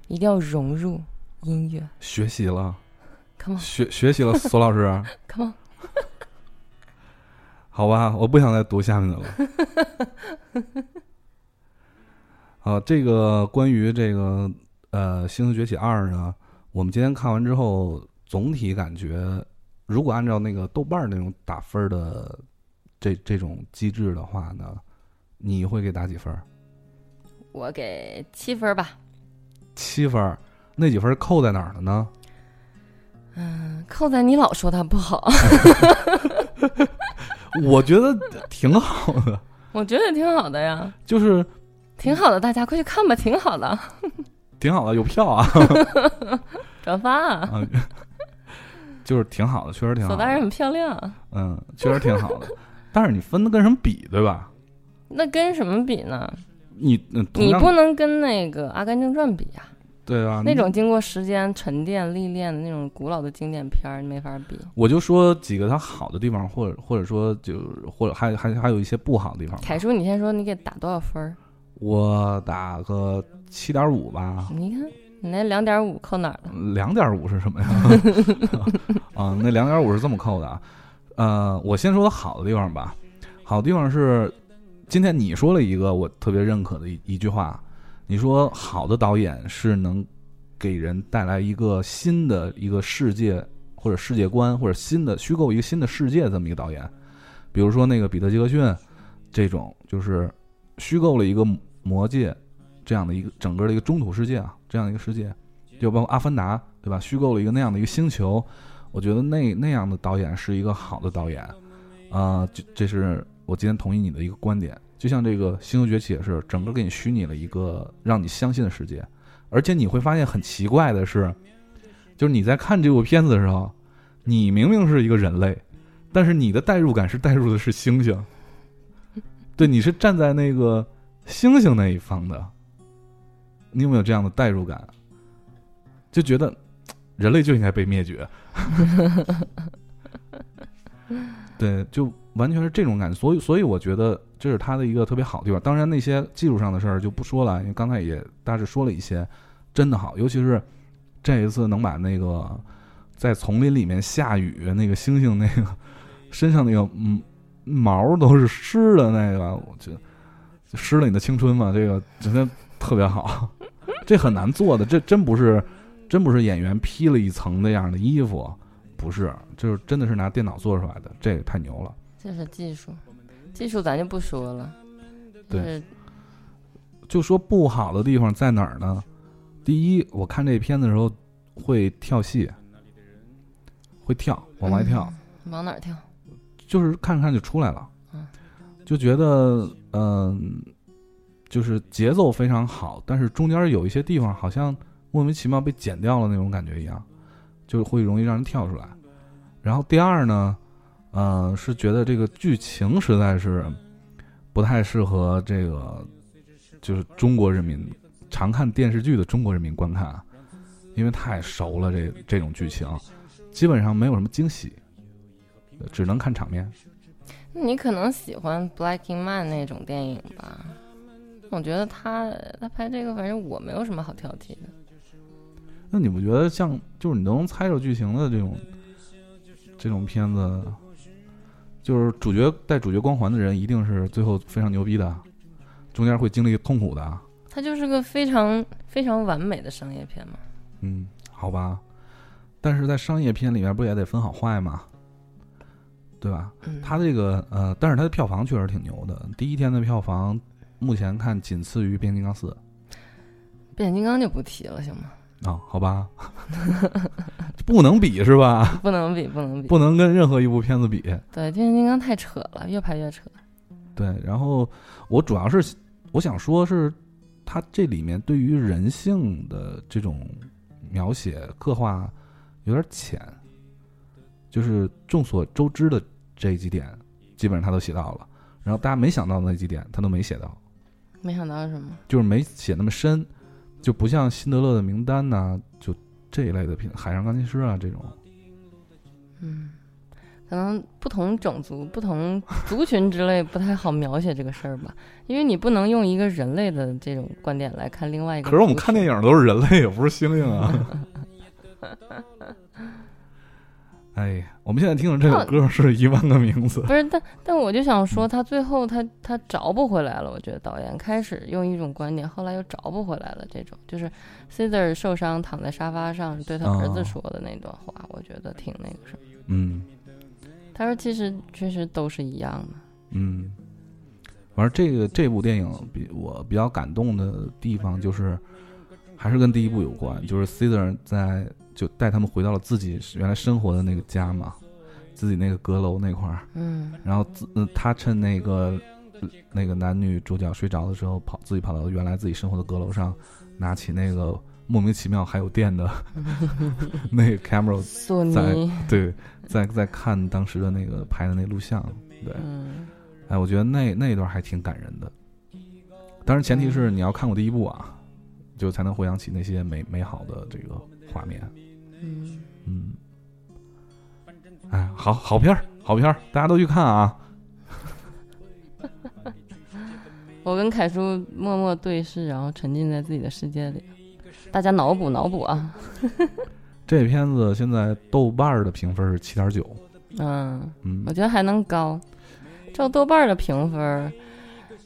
一定要融入音乐学习了，，come 学学习了，索老师，on，come on。好吧，我不想再读下面的了。好，这个关于这个呃《星球崛起二》呢，我们今天看完之后，总体感觉，如果按照那个豆瓣那种打分的这这种机制的话呢，你会给打几分？我给七分吧，七分，那几分扣在哪儿了呢？嗯扣在你老说它不好，我觉得挺好的，我觉得挺好的呀，就是挺好的，大家快去看吧，挺好的，挺好的，有票啊，转发啊，啊，就是挺好的，确实挺好的。索大人很漂亮，嗯，确实挺好的。但是你分的跟什么比，对吧？那跟什么比呢？你你不能跟那个《阿甘正传》比呀、对啊？那种经过时间沉淀历练的那种古老的经典片儿，你没法比。我就说几个它好的地方，或者或者说就或者还还还有一些不好的地方。凯叔，你先说你给打多少分儿？我打个七点五吧，你看你那两点五扣哪儿了？两点五是什么呀？啊，那两点五是这么扣的啊。呃，我先说它好的地方吧。好的地方是，今天你说了一个我特别认可的一一句话，你说好的导演是能给人带来一个新的一个世界或者世界观，或者新的虚构一个新的世界这么一个导演。比如说那个彼得·杰克逊这种，就是虚构了一个魔界这样的一个整个的一个中土世界啊，这样的一个世界，就包括《阿凡达》，对吧？虚构了一个那样的一个星球，我觉得那那样的导演是一个好的导演，啊、这这是我今天同意你的一个观点。就像这个《星球崛起》也是，整个给你虚拟了一个让你相信的世界，而且你会发现很奇怪的是，就是你在看这部片子的时候，你明明是一个人类，但是你的代入感是代入的是猩猩，对，你是站在那个猩猩那一方的，你有没有这样的代入感？就觉得人类就应该被灭绝，对，就完全是这种感觉。所以，所以我觉得这是他的一个特别好的地方。当然，那些技术上的事儿就不说了，因为刚才也大致说了一些，真的好。尤其是这一次能把那个在丛林里面下雨，那个猩猩那个身上那个嗯毛都是湿的那个，我觉得湿了你的青春嘛，这个真的特别好。这很难做的，这真不是真不是演员披了一层那样的衣服，不是，就是真的是拿电脑做出来的，这个太牛了。这是技术，技术咱就不说了。对就说不好的地方在哪儿呢？第一，我看这片子的时候会跳戏，会跳，往外跳，往哪儿跳？就是看着看着就出来了嗯，就觉得嗯、就是节奏非常好，但是中间有一些地方好像莫名其妙被剪掉了那种感觉一样，就会容易让人跳出来。然后第二呢，呃，是觉得这个剧情实在是不太适合这个就是中国人民常看电视剧的中国人民观看，啊因为太熟了这这种剧情，基本上没有什么惊喜，只能看场面。你可能喜欢《Blacking Man》那种电影吧？我觉得他他拍这个，反正我没有什么好挑剔的。那你不觉得像就是你都能猜着剧情的这种这种片子，就是主角带主角光环的人一定是最后非常牛逼的，中间会经历痛苦的。它就是个非常非常完美的商业片嘛。嗯，好吧，但是在商业片里面不也得分好坏吗？对吧？嗯，它这个呃，但是它的票房确实挺牛的，第一天的票房目前看仅次于《变形金刚四》变形金刚就不提了，行吗？啊，好吧，不能比是吧？不能比，不能比。不能跟任何一部片子比。对，变形金刚太扯了，越拍越扯。对，然后我主要是我想说是，它这里面对于人性的这种描写刻画有点浅，就是众所周知的这几点，基本上他都写到了。然后大家没想到的那几点，他都没写到，没想到什么？就是没写那么深，就不像辛德勒的名单呐、就这一类的片，海上钢琴师啊这种。嗯，可能不同种族、不同族群之类不太好描写这个事儿吧，因为你不能用一个人类的这种观点来看另外一个。可是我们看电，影都是人类，也不是猩猩啊。哎，我们现在听的这首歌是一万个名字。不是，但但我就想说，他最后他他找不回来了。我觉得导演开始用一种观点，后来又找不回来了。这种就是 Caesar 受伤躺在沙发上对他儿子哦说的那段话，我觉得挺那个什么。嗯他说其实确实都是一样的。嗯，反正这个这部电影比我比较感动的地方就是，还是跟第一部有关，就是 Caesar 在就带他们回到了自己原来生活的那个家嘛，自己那个阁楼那块儿，嗯。然后自、呃、他趁那个呃那个男女主角睡着的时候，跑自己跑到原来自己生活的阁楼上，拿起那个莫名其妙还有电的 那个 camera，索在尼，对，在在看当时的那个拍的那录像，对，嗯。哎，我觉得那那一段还挺感人的。当然，前提是你要看过第一部啊，就才能回想起那些美美好的这个画面。嗯，嗯，哎，好好片儿，好片儿，大家都去看啊！我跟凯叔默默对视，然后沉浸在自己的世界里。大家脑补脑补啊，这片子现在豆瓣的评分是七点九，嗯。嗯我觉得还能高。照豆瓣的评分，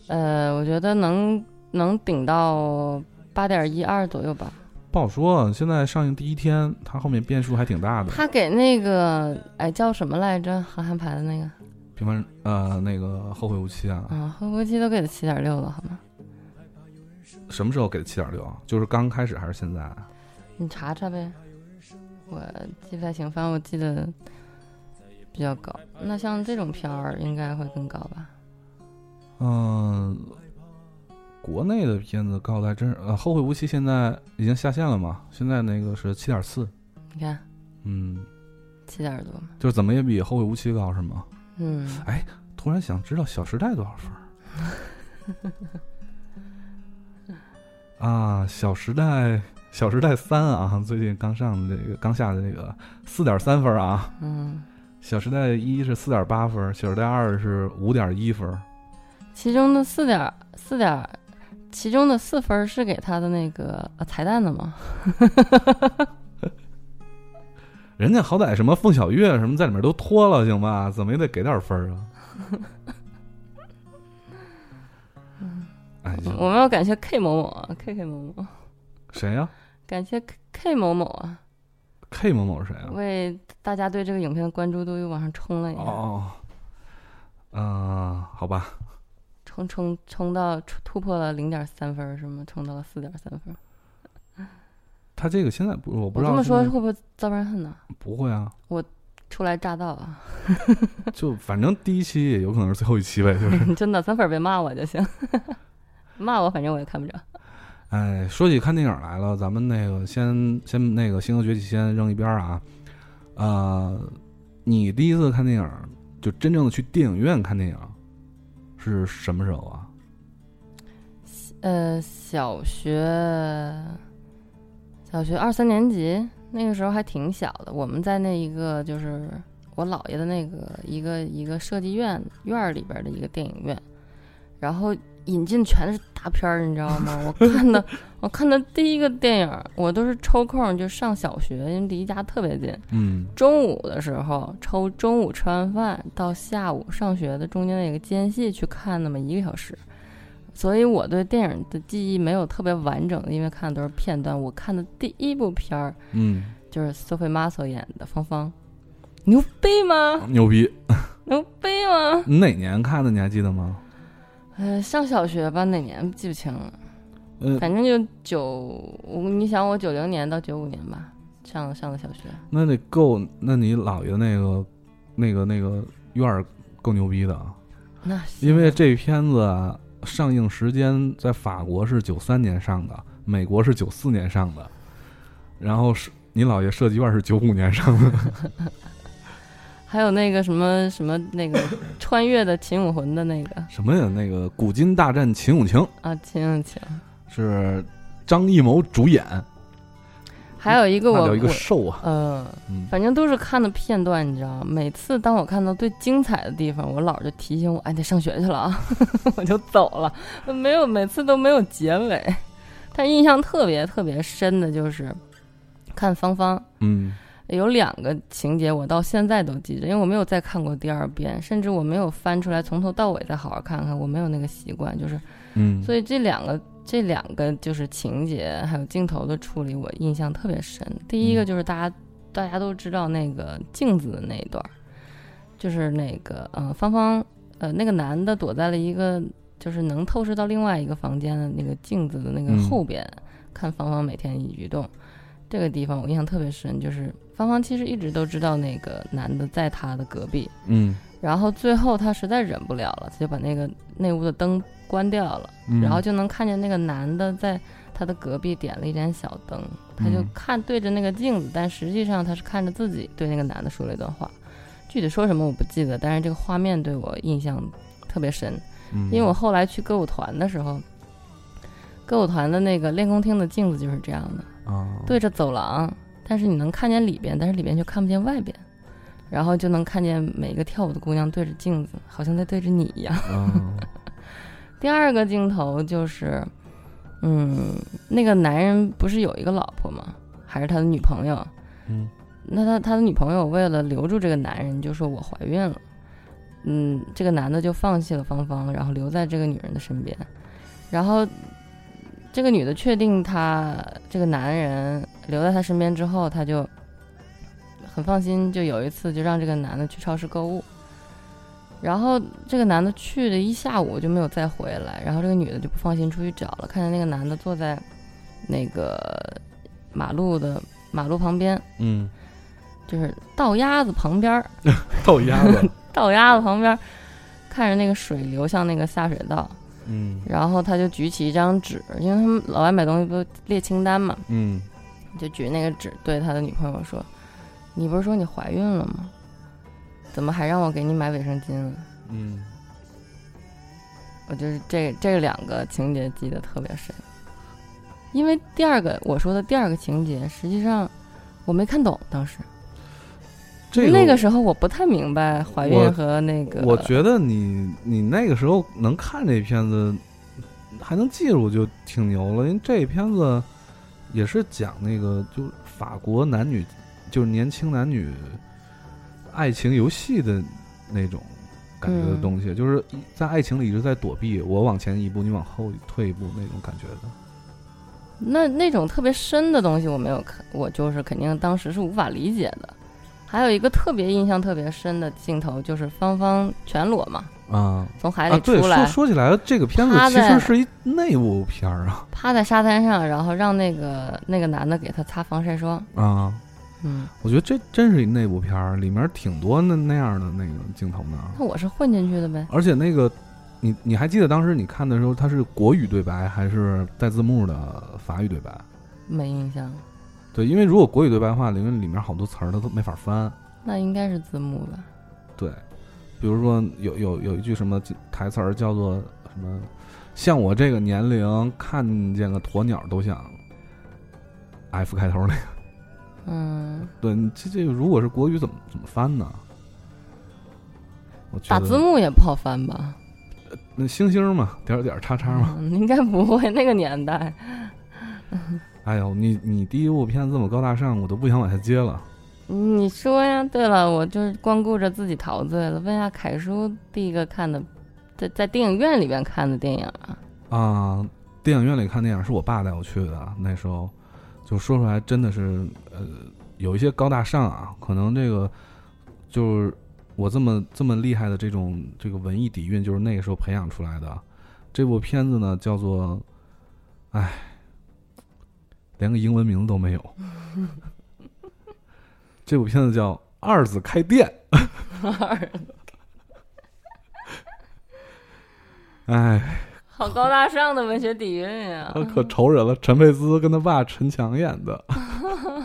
呃，我觉得能能顶到八点一二左右吧。不好说。现在上映第一天，它后面变数还挺大的。他给那个哎叫什么来着？韩寒拍的那个平凡呃，那个后会无期啊，啊，后会无期都给他七点六了，好吗？什么时候给的七点六啊？就是刚开始还是现在？啊你查查呗。我记不太清，反正我记得比较高。那像这种片儿应该会更高吧？嗯、国内的片子高的还真是，呃，后会无期现在已经下线了嘛？现在那个是七点四，你看嗯，七点多。就是怎么也比后会无期高是吗？嗯，哎突然想知道《小时代》多少分 啊？《小时代》《小时代三》啊，最近刚上的这个刚下的这个四点三分啊，嗯，《小时代一》是四点八分，《小时代二》是五点一分。其中的四点四点，其中的四分是给他的那个呃彩蛋的吗？人家好歹什么凤小岳什么在里面都脱了，行吧？怎么也得给点分啊！哎，我们要感谢 K 某某啊，K K 某某，谁呀、感谢 K, K 某某啊，k 某某是谁啊？为大家对这个影片的关注度又往上冲了一下，哦，嗯、好吧，冲冲冲到突突破了零点三分儿是吗？冲到了四点三分。他这个现在不，我不知道这么说会不会遭人恨呢？不会啊，我初来乍到啊，就反正第一期也有可能是最后一期呗，就是。真的三粉儿别骂我就行，骂我反正我也看不着。哎，说起看电影来了，咱们那个先先那个《星河崛起》先扔一边儿啊。呃，你第一次看电影，就真正的去电影院看电影，是什么时候啊？呃，小学小学二三年级那个时候还挺小的，我们在那一个就是我姥爷的那个一个一个设计院院里边的一个电影院，然后引进全是大片儿，你知道吗？我看的我看的第一个电影，我都是抽空就上小学，因为离家特别近，嗯中午的时候抽中午吃完饭到下午上学的中间那个间隙去看那么一个小时，所以我对电影的记忆没有特别完整的，因为看的都是片段。我看的第一部片儿嗯，就是索菲玛索演的《芳芳》，牛逼吗？牛逼！牛逼吗？你哪年看的？你还记得吗？呃，上小学吧，哪年记不清了，呃，反正就九，我你想我九零年到九五年吧，上上的小学。那得够，那你姥爷那个那个那个院儿够牛逼的啊，那因为这片子啊上映时间在法国是九三年上的，美国是九四年上的，然后是你姥爷设计院是九五年上的。还有那个什么什么那个 穿越的秦武魂的那个。什么呀？那个《古今大战秦俑情》啊，秦俑情，是张艺谋主演，还有一个我那叫一个瘦啊，呃，嗯。反正都是看的片段，你知道吗？每次当我看到最精彩的地方，我姥就提醒我，哎，得上学去了啊，我就走了，没有每次都没有结尾。但印象特别特别深的就是看芳芳，嗯有两个情节我到现在都记着，因为我没有再看过第二遍，甚至我没有翻出来从头到尾再好好看看，我没有那个习惯，就是嗯，所以这两个这两个就是情节还有镜头的处理，我印象特别深。第一个就是大家、大家都知道那个镜子的那一段，就是那个呃芳芳呃那个男的躲在了一个就是能透视到另外一个房间的那个镜子的那个嗯后边，看芳芳每天一举动。这个地方我印象特别深，就是芳芳其实一直都知道那个男的在她的隔壁，嗯。然后最后她实在忍不了了，她就把那个那屋的灯关掉了。嗯，然后就能看见那个男的在她的隔壁点了一盏小灯，她就嗯。看对着那个镜子，但实际上她是看着自己对那个男的说了一段话，具体说什么我不记得，但是这个画面对我印象特别深，嗯。因为我后来去歌舞团的时候，歌舞团的那个练功厅的镜子就是这样的，啊，对着走廊，但是你能看见里边，但是里边却看不见外边。然后就能看见每个跳舞的姑娘对着镜子，好像在对着你一样。嗯 第二个镜头就是，嗯，那个男人不是有一个老婆吗？还是他的女朋友？嗯那他他的女朋友为了留住这个男人，就说我怀孕了。嗯，这个男的就放弃了芳芳，然后留在这个女人的身边。然后，这个女的确定她这个男人留在她身边之后，她就很放心。就有一次，就让这个男的去超市购物。然后这个男的去了一下午就没有再回来，然后这个女的就不放心出去找了，看见那个男的坐在那个马路的马路旁边，嗯，就是倒鸭子旁边儿，豆鸭子，倒鸭子旁边儿，看着那个水流向那个下水道，嗯。然后他就举起一张纸，因为他们老外买东西不都列清单嘛，嗯。就举那个纸对他的女朋友说：“你不是说你怀孕了吗？怎么还让我给你买卫生巾了？”嗯。我就是这这两个情节记得特别深，因为第二个我说的第二个情节，实际上我没看懂，当时这个那个时候我不太明白怀孕和那个，我觉得你你那个时候能看这片子，还能记住就挺牛了，因为这片子也是讲那个就是法国男女，就是年轻男女爱情游戏的那种感觉的嗯东西，就是在爱情里一直在躲避，我往前一步，你往后退一步那种感觉的。那那种特别深的东西我没有看，我就是肯定当时是无法理解的。还有一个特别印象特别深的镜头，就是芳芳全裸嘛，啊从海里出来，说说起来，这个片子其实是一内部片儿啊趴在沙滩上，然后让那个那个男的给他擦防晒霜。啊！嗯，我觉得这真是一内部片儿，里面挺多那那样的那个镜头呢。那我是混进去的呗。而且那个，你你还记得当时你看的时候，它是国语对白还是带字幕的法语对白？没印象，对，因为如果国语对白的话，里面里面好多词儿它都没法翻。那应该是字幕吧。对，比如说有有有一句什么台词儿叫做什么，像我这个年龄看见个鸵鸟都想 F 开头那个。嗯，对，这这个如果是国语怎么怎么翻呢？我打字幕也不好翻吧？那星星嘛，点点叉叉嘛。嗯，应该不会，那个年代。哎呦，你你第一部片子这么高大上，我都不想往下接了。你说呀？对了，我就是光顾着自己陶醉了。问下凯叔，第一个看的，在在电影院里边看的电影啊？啊，电影院里看电影是我爸带我去的，那时候就说出来真的是呃有一些高大上啊，可能这个就是我这么这么厉害的这种这个文艺底蕴，就是那个时候培养出来的。这部片子呢叫做，哎，连个英文名字都没有。这部片子叫《二子开店》。哎，好高大上的文学底蕴呀！他可愁人了。陈佩斯跟他爸陈强演的，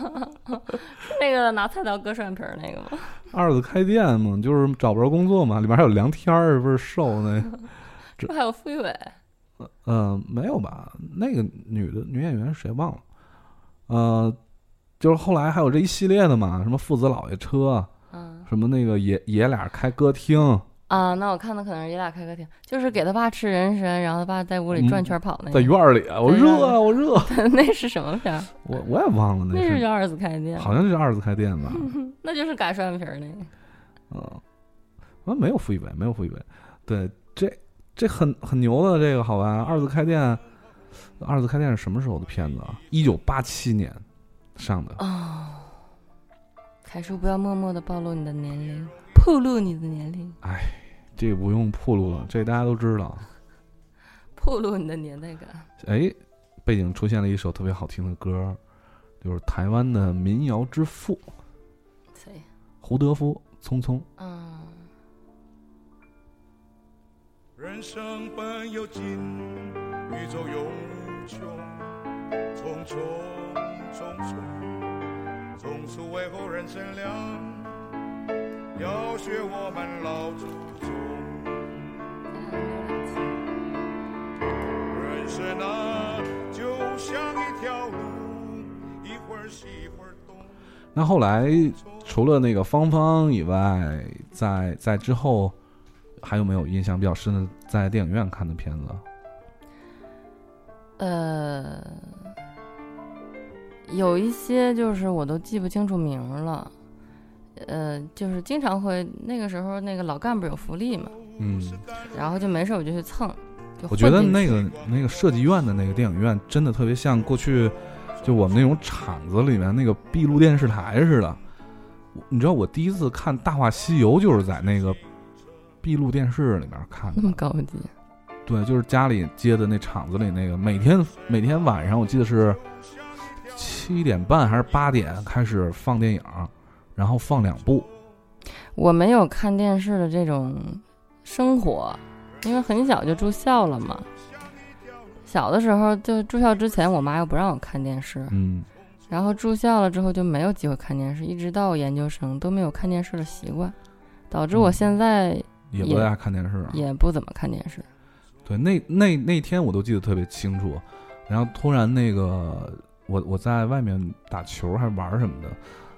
那个拿菜刀割蒜皮儿那个吗？二子开店嘛，就是找不着工作嘛，里面还有梁天儿，不是瘦那，这还有傅艺伟？嗯、没有吧？那个女的女演员谁忘了？呃，就是后来还有这一系列的嘛，什么父子老爷车，嗯什么那个爷爷俩开歌厅，啊，那我看的可能是爷俩开歌厅，就是给他爸吃人参，然后他爸在屋里转圈跑那在。院儿里，我热啊，我热，那是什么片儿？我我也忘了是那是叫二子开店，好像是二子开店吧？那就是改双眼皮儿那个。嗯，啊，没有傅一伟，没有傅一伟。对，这这很很牛的这个好吧？二次开店，二次开店是什么时候的片子啊？一九八七年上的。哦，凯叔，不要默默的暴露你的年龄，暴露你的年龄，哎这个不用暴露了，这大家都知道。暴露你的年代感。哎，背景出现了一首特别好听的歌，就是台湾的民谣之父谁？胡德夫《匆匆》。嗯，人生本有尽，宇宙有无穷，匆匆匆匆，匆匆为后人乘凉，要学我们老祖宗。人生啊，就像一条路，一会儿西一会儿东。那后来除了那个芳芳以外，在在之后还有没有印象比较深的在电影院看的片子？呃，有一些就是我都记不清楚名儿了。呃，就是经常会那个时候那个老干部有福利嘛，嗯，然后就没事儿我就去蹭。就我觉得那个那个设计院的那个电影院真的特别像过去就我们那种厂子里面那个闭路电视台似的。你知道我第一次看《大话西游》就是在那个闭路电视里面看的那，么高级，对，就是家里接的那厂子里那个，每天每天晚上我记得是七点半还是八点开始放电影，然后放两部。我没有看电视的这种生活，因为很小就住校了嘛。小的时候就住校之前，我妈又不让我看电视，嗯，然后住校了之后就没有机会看电视，一直到我研究生都没有看电视的习惯，导致我嗯现在也也不爱看电视啊。也不怎么看电视。对，那那那天我都记得特别清楚。然后突然那个我我在外面打球还玩什么的，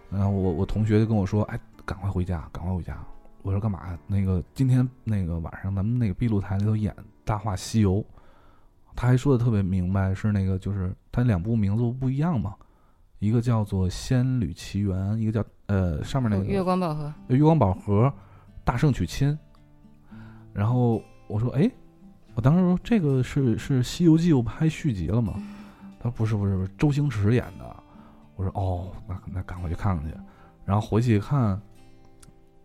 然后我我同学就跟我说：“哎，赶快回家，赶快回家。”我说：“干嘛呀？”那个今天那个晚上咱们那个碧露台里头演《大话西游》，他还说的特别明白，是那个就是他两部名字不一样嘛，一个叫做《仙侣奇缘》，一个叫呃上面那个月光宝盒，月光宝盒，大圣娶亲。然后我说，哎，我当时说这个是是《西游记》又拍续集了吗？他说不是不是不是，周星驰演的。我说哦，那那赶快去看看去。然后回去一看，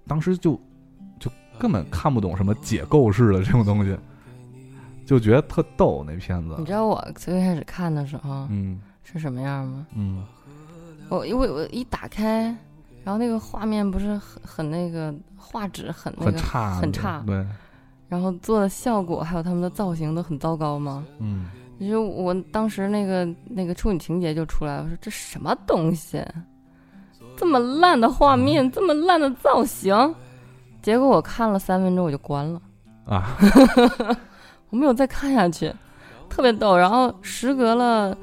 当时就就根本看不懂什么解构式的这种东西，就觉得特逗那片子你。知道我最开始看的时候嗯是什么样吗？嗯我因为我一打开，然后那个画面不是很很那个画质很那个很差，很差，对，然后做的效果还有他们的造型都很糟糕吗？嗯就是我当时那个那个处女情节就出来了，我说这什么东西，这么烂的画面，这么烂的造型，结果我看了三分钟我就关了，啊，我没有再看下去，特别逗。然后时隔了，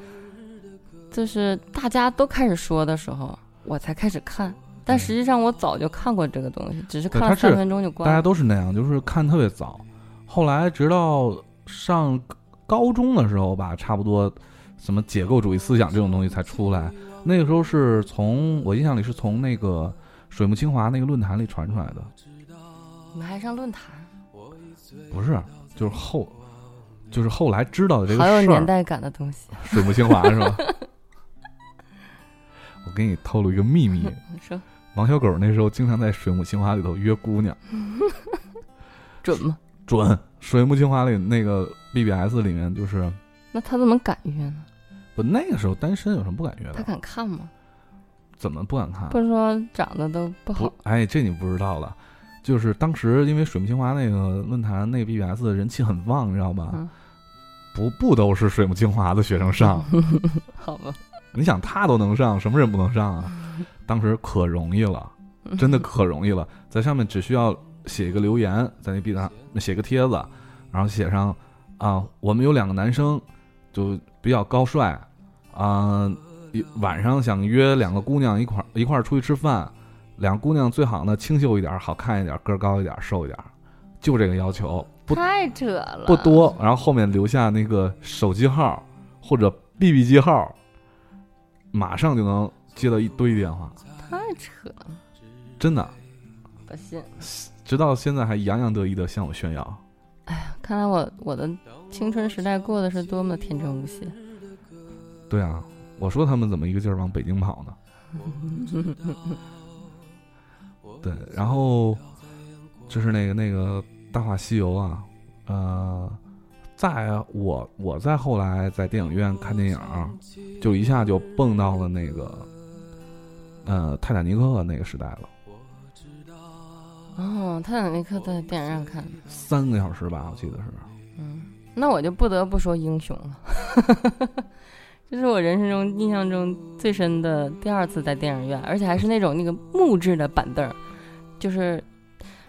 就是大家都开始说的时候，我才开始看，但实际上我早就看过这个东西，只是看了对它是三分钟就关了大家。都是那样，就是看特别早。后来直到上高中的时候吧，差不多什么解构主义思想这种东西才出来。那个时候是从我印象里是从那个水木清华那个论坛里传出来的，你们还上论坛，不是，就是后，就是后来知道的这个好有。年代感的东西。水木清华是吧？我给你透露一个秘密，你说王小狗那时候经常在水木清华里头约姑娘。准吗？准，水木清华里那个 BBS 里面就是那他怎么敢约呢？不那个时候单身有什么不敢约的他？敢看吗？怎么不敢看？不是说长得都不好不，哎，这你不知道了。就是当时因为水木清华那个论坛那个 BBS 的人气很旺，你知道吧？嗯不不都是水木清华的学生上，好吧？你想他都能上，什么人不能上啊？当时可容易了，真的 可容易了，在上面只需要写一个留言，在那 B 站写个帖子，然后写上啊，我们有两个男生，就比较高帅，啊、晚上想约两个姑娘一块儿一块儿出去吃饭，两个姑娘最好呢清秀一点儿，好看一点儿，个儿高一点儿，瘦一点儿，就这个要求，不太扯了，不多，然后后面留下那个手机号或者 BB 机号，马上就能接到一堆电话，太扯了，真的，不信。直到现在还洋洋得意的向我炫耀。哎呀看来我我的青春时代过得是多么的天真无邪。对啊，我说他们怎么一个劲儿往北京跑呢？对，然后就是那个那个《大话西游》啊，呃，在我我在后来在电影院看电影，就一下就蹦到了那个呃泰坦尼克那个时代了，哦，泰坦尼克在电影院看的，三个小时吧，我记得是。嗯，那我就不得不说英雄了。这是我人生中印象中最深的第二次在电影院，而且还是那种那个木质的板凳儿，就是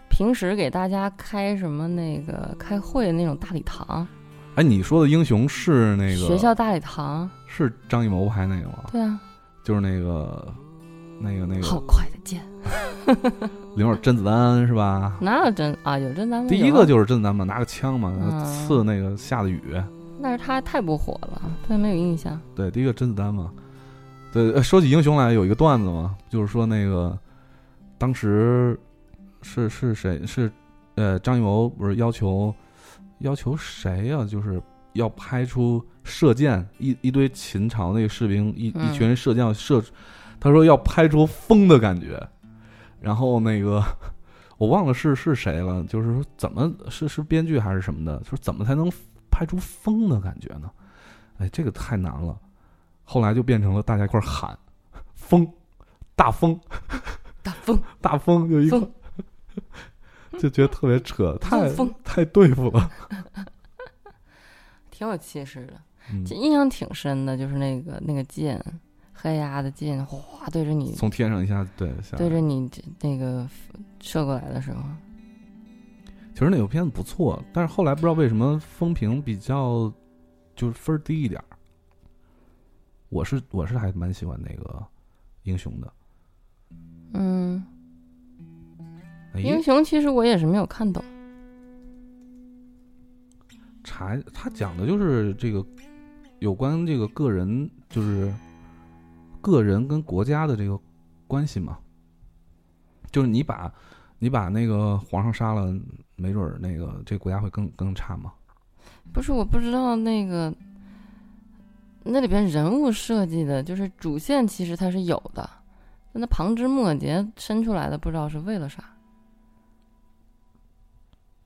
平时给大家开什么那个开会的那种大礼堂，哎，你说的英雄是那个学校大礼堂。是张艺谋拍那个吗？对啊，就是那个那个那个好快的剑，里面有甄子丹是吧？哪有甄啊？有甄子丹吗？第一个就是甄子丹嘛，拿个枪嘛，嗯刺那个下的雨。但是他太不火了，对没有印象。对，第一个甄子丹嘛。对，呃说起英雄来，有一个段子嘛，就是说那个当时是是谁是呃张艺谋不是要求要求谁呀、就是要拍出射箭一一堆秦朝那个士兵一、嗯一群人射箭要射，他说要拍出风的感觉，然后那个我忘了是是谁了，就是说怎么是是编剧还是什么的，说怎么才能拍出风的感觉呢？哎，这个太难了。后来就变成了大家一块儿喊“风，大风，大风，大风”，就一块风 就觉得特别扯，太 太对付了。挺有气势的，嗯这印象挺深的，就是那个那个剑，黑压的剑，哗对着你，从天上一下对下对着你这那个射过来的时候，其实那部片子不错，但是后来不知道为什么风评比较就是分儿低一点儿。我是我是还蛮喜欢那个英雄的。嗯，哎，英雄其实我也是没有看懂，查他讲的就是这个有关这个个人，就是个人跟国家的这个关系嘛。就是你把你把那个皇上杀了，没准儿那个这国家会更更差嘛。不是我不知道那个那里边人物设计的，就是主线其实它是有的，但那旁枝末节伸出来的，不知道是为了啥。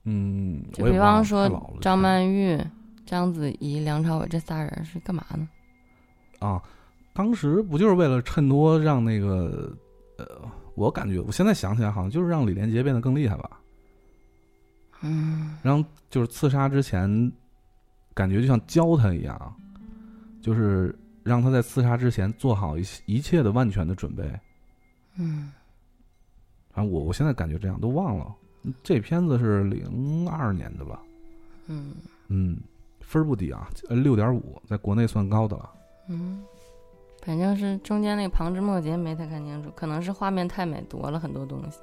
嗯，就比方说张曼玉、章子怡、梁朝伟这仨人是干嘛呢？啊，当时不就是为了衬托让那个呃，我感觉我现在想起来好像就是让李连杰变得更厉害吧。嗯，让就是刺杀之前，感觉就像教他一样，就是让他在刺杀之前做好一一切的万全的准备。嗯，反正我我现在感觉这样都忘了，这片子是零二年的吧？嗯嗯，分儿不低啊，呃，六点五，在国内算高的了。嗯，反正是中间那个旁枝末节没太看清楚，可能是画面太美，夺了很多东西。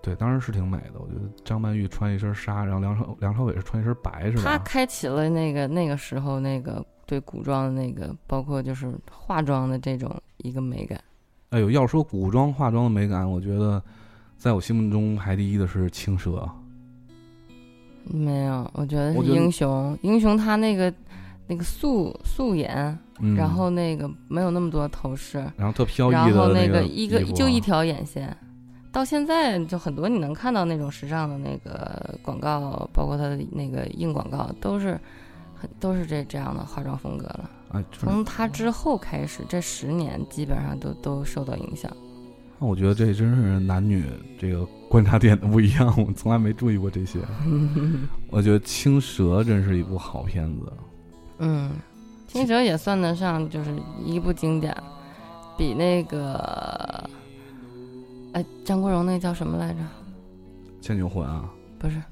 对，当然是挺美的。我觉得张曼玉穿一身纱，然后梁朝梁朝伟是穿一身白，是吧？他开启了那个那个时候那个对古装的那个，包括就是化妆的这种一个美感。哎呦，要说古装化妆的美感，我觉得在我心目中排第一的是青蛇。没有，我觉得是英雄，英雄他那个那个素素颜，嗯，然后那个没有那么多头饰，然后特飘逸然后那个个一个就一啊条眼线，到现在就很多你能看到那种时尚的那个广告，包括它的那个硬广告，都是很都是这这样的化妆风格了。从他之后开始，这十年基本上都都受到影响。那我觉得这真是男女这个观察点的不一样，我从来没注意过这些。我觉得《青蛇》真是一部好片子。嗯，青蛇也算得上就是一部经典，比那个哎，张国荣那叫什么来着？《倩女幽魂》啊，不是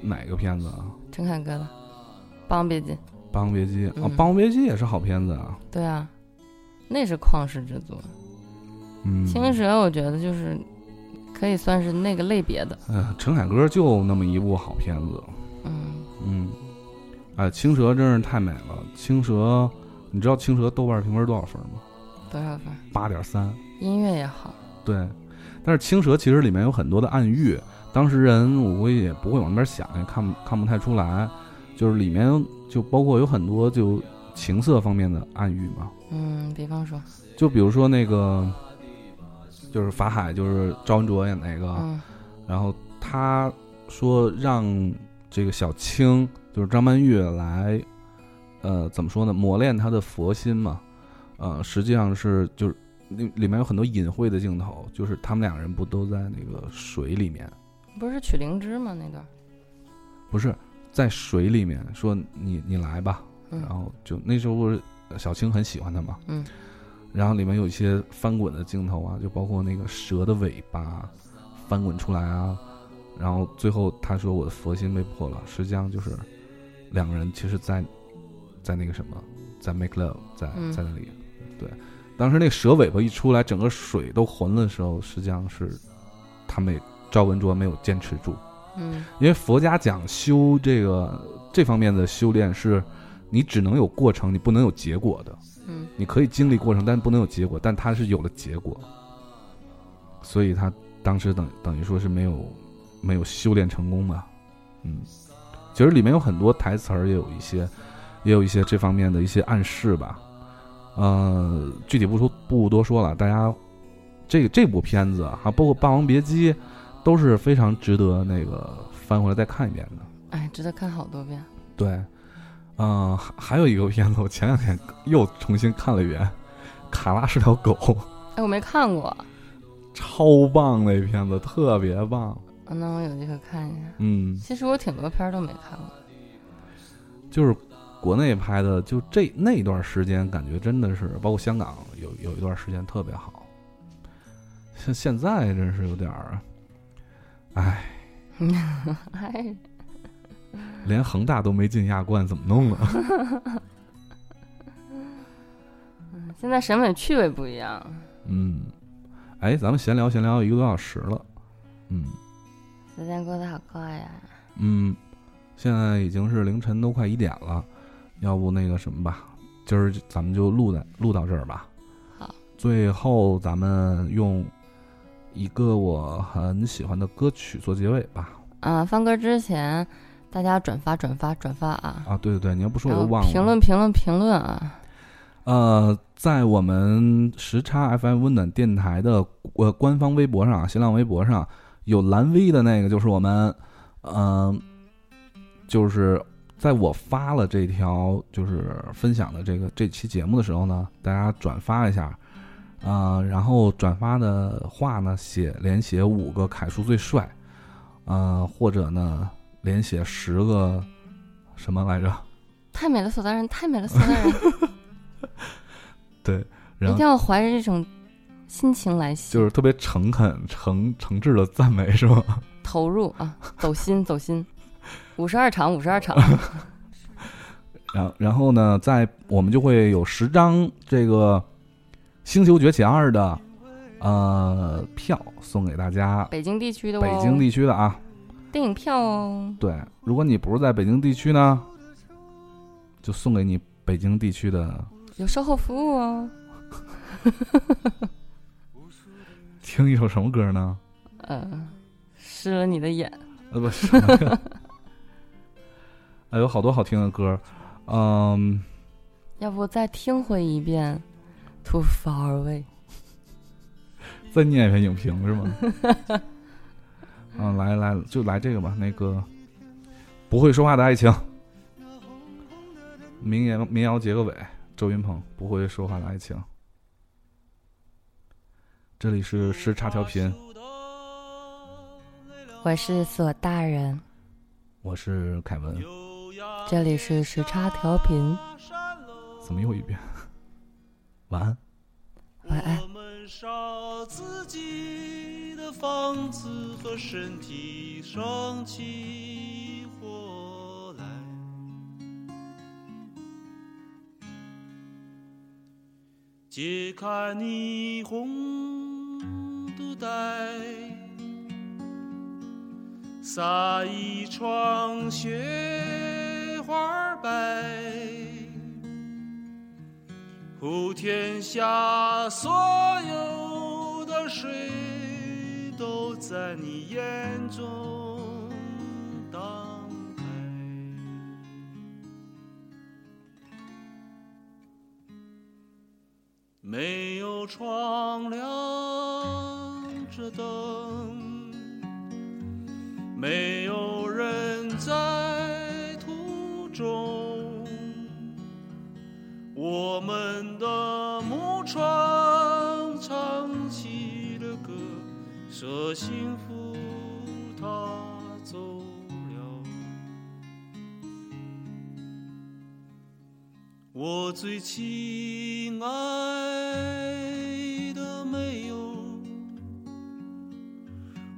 哪个片子啊？陈凯歌的《霸王别姬》。《霸王别姬》啊，嗯《霸王别姬》也是好片子啊。对啊，那是旷世之作。嗯，青蛇我觉得就是可以算是那个类别的。呃，陈凯歌就那么一部好片子。嗯，嗯，哎，青蛇真是太美了。青蛇，你知道青蛇豆瓣评分多少分吗？多少分？八点三。音乐也好。对，但是青蛇其实里面有很多的暗喻，当时人我估计也不会往那边想，也看不看不太出来。就是里面就包括有很多就情色方面的暗喻嘛，嗯，比方说，就比如说那个，就是法海，就是赵文卓演那个，嗯然后他说让这个小青，就是张曼玉来，呃，怎么说呢？磨练他的佛心嘛。呃，实际上是就是里里面有很多隐晦的镜头，就是他们两个人不都在那个水里面，不是取灵芝吗？那段。不是在水里面说你你来吧，嗯然后就那时候不是小青很喜欢他嘛，嗯，然后里面有一些翻滚的镜头啊，就包括那个蛇的尾巴翻滚出来啊，然后最后他说我的佛心被破了，实际上就是两个人其实在在那个什么，在 make love，在嗯。在那里，对，当时那个蛇尾巴一出来，整个水都浑了的时候，实际上是他们赵文卓没有坚持住，嗯。因为佛家讲修这个这方面的修炼是，你只能有过程，你不能有结果的。嗯你可以经历过程，但不能有结果。但他是有了结果，所以他当时等等于说是没有没有修炼成功吧。嗯，其实里面有很多台词儿，也有一些也有一些这方面的一些暗示吧。呃，具体不说不多说了，大家这个这部片子啊，包括《霸王别姬》，都是非常值得那个翻回来再看一遍的。哎，值得看好多遍。对，嗯、还还有一个片子，我前两天又重新看了一遍，《卡拉是条狗》，哎，我没看过，超棒那片子，特别棒。啊那我有机会看一下。嗯，其实我挺多片儿都没看过。就是国内拍的，就这那段时间，感觉真的是，包括香港有有一段时间特别好。像现在真是有点儿，唉，哎，连恒大都没进亚冠，怎么弄啊？现在审美趣味不一样。嗯，哎，咱们闲聊闲聊一个多小时了，嗯。时间过得好快呀！嗯，现在已经是凌晨都快一点了，要不那个什么吧，今儿咱们就录在录到这儿吧。好，最后咱们用一个我很喜欢的歌曲做结尾吧。啊，放歌之前，大家转发转发转发啊！啊，对对对，你要不说我都忘了。评论评论评论啊！呃，在我们时差 FM 温暖电台的呃官方微博上，新浪微博上有蓝 V 的那个，就是我们，嗯、就是在我发了这条就是分享的这个这期节目的时候呢，大家转发一下，啊、然后转发的话呢，写连写五个凯叔最帅，呃，或者呢连写十个什么来着？太美了，索大人！太美了，索大人！对，然后一定要怀着这种心情来写，就是特别诚恳、诚诚挚的赞美，是吗？投入啊，走心走心。五十二场，五十二场。然然后呢，在我们就会有十张这个《星球崛起二》的呃票送给大家，北京地区的哦，北京地区的啊。电影票哦。对，如果你不是在北京地区呢，就送给你北京地区的。有售后服务哦。听一首什么歌呢？呃，湿了你的眼。呃，不是，哎，有好多好听的歌，嗯，要不再听回一遍《Too Far Away》？再念一遍影评是吗？嗯，来来，就来这个吧。那个不会说话的爱情，民谣民谣结个尾。周云鹏不会说话的爱情。这里是时差调频，我是索大人，我是凯文。这里是时差调频，怎么又一遍？晚安。晚安。房子和身体生起火来。解开霓虹肚带，撒一床雪花白。普天下所有的水都在你眼中荡开。没有窗亮着灯，没有人在途中，我们的木船唱起了歌，说幸福它走了。我最亲爱的没有，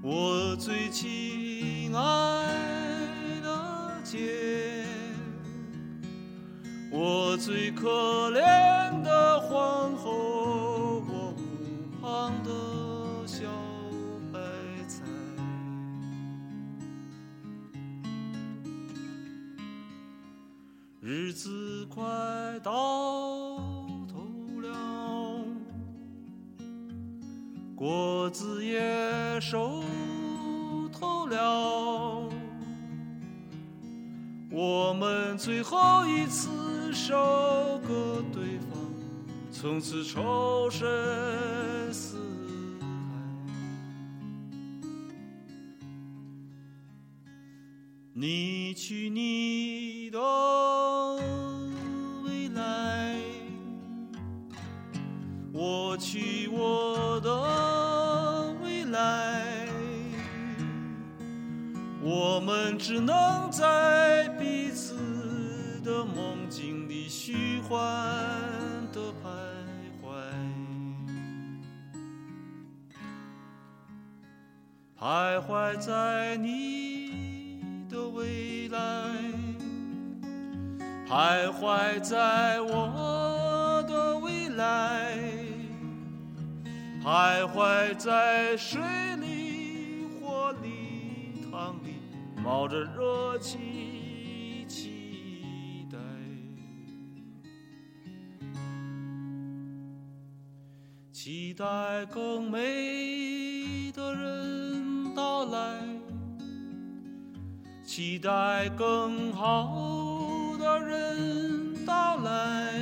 我最亲爱的姐，我最可怜的皇后，日子快到头了，果子也熟透了，我们最后一次收割对方，从此仇深似海。你去你只能在彼此的梦境里虚幻的徘徊。徘徊在你的未来，徘徊在我的未来，徘徊在水冒着热气，期待。期待更美的人到来，期待更好的人到来，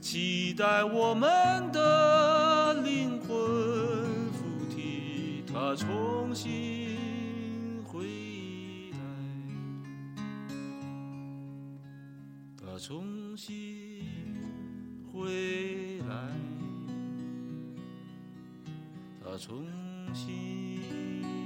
期待我们的灵魂附体，它重新它重新回来，他重新。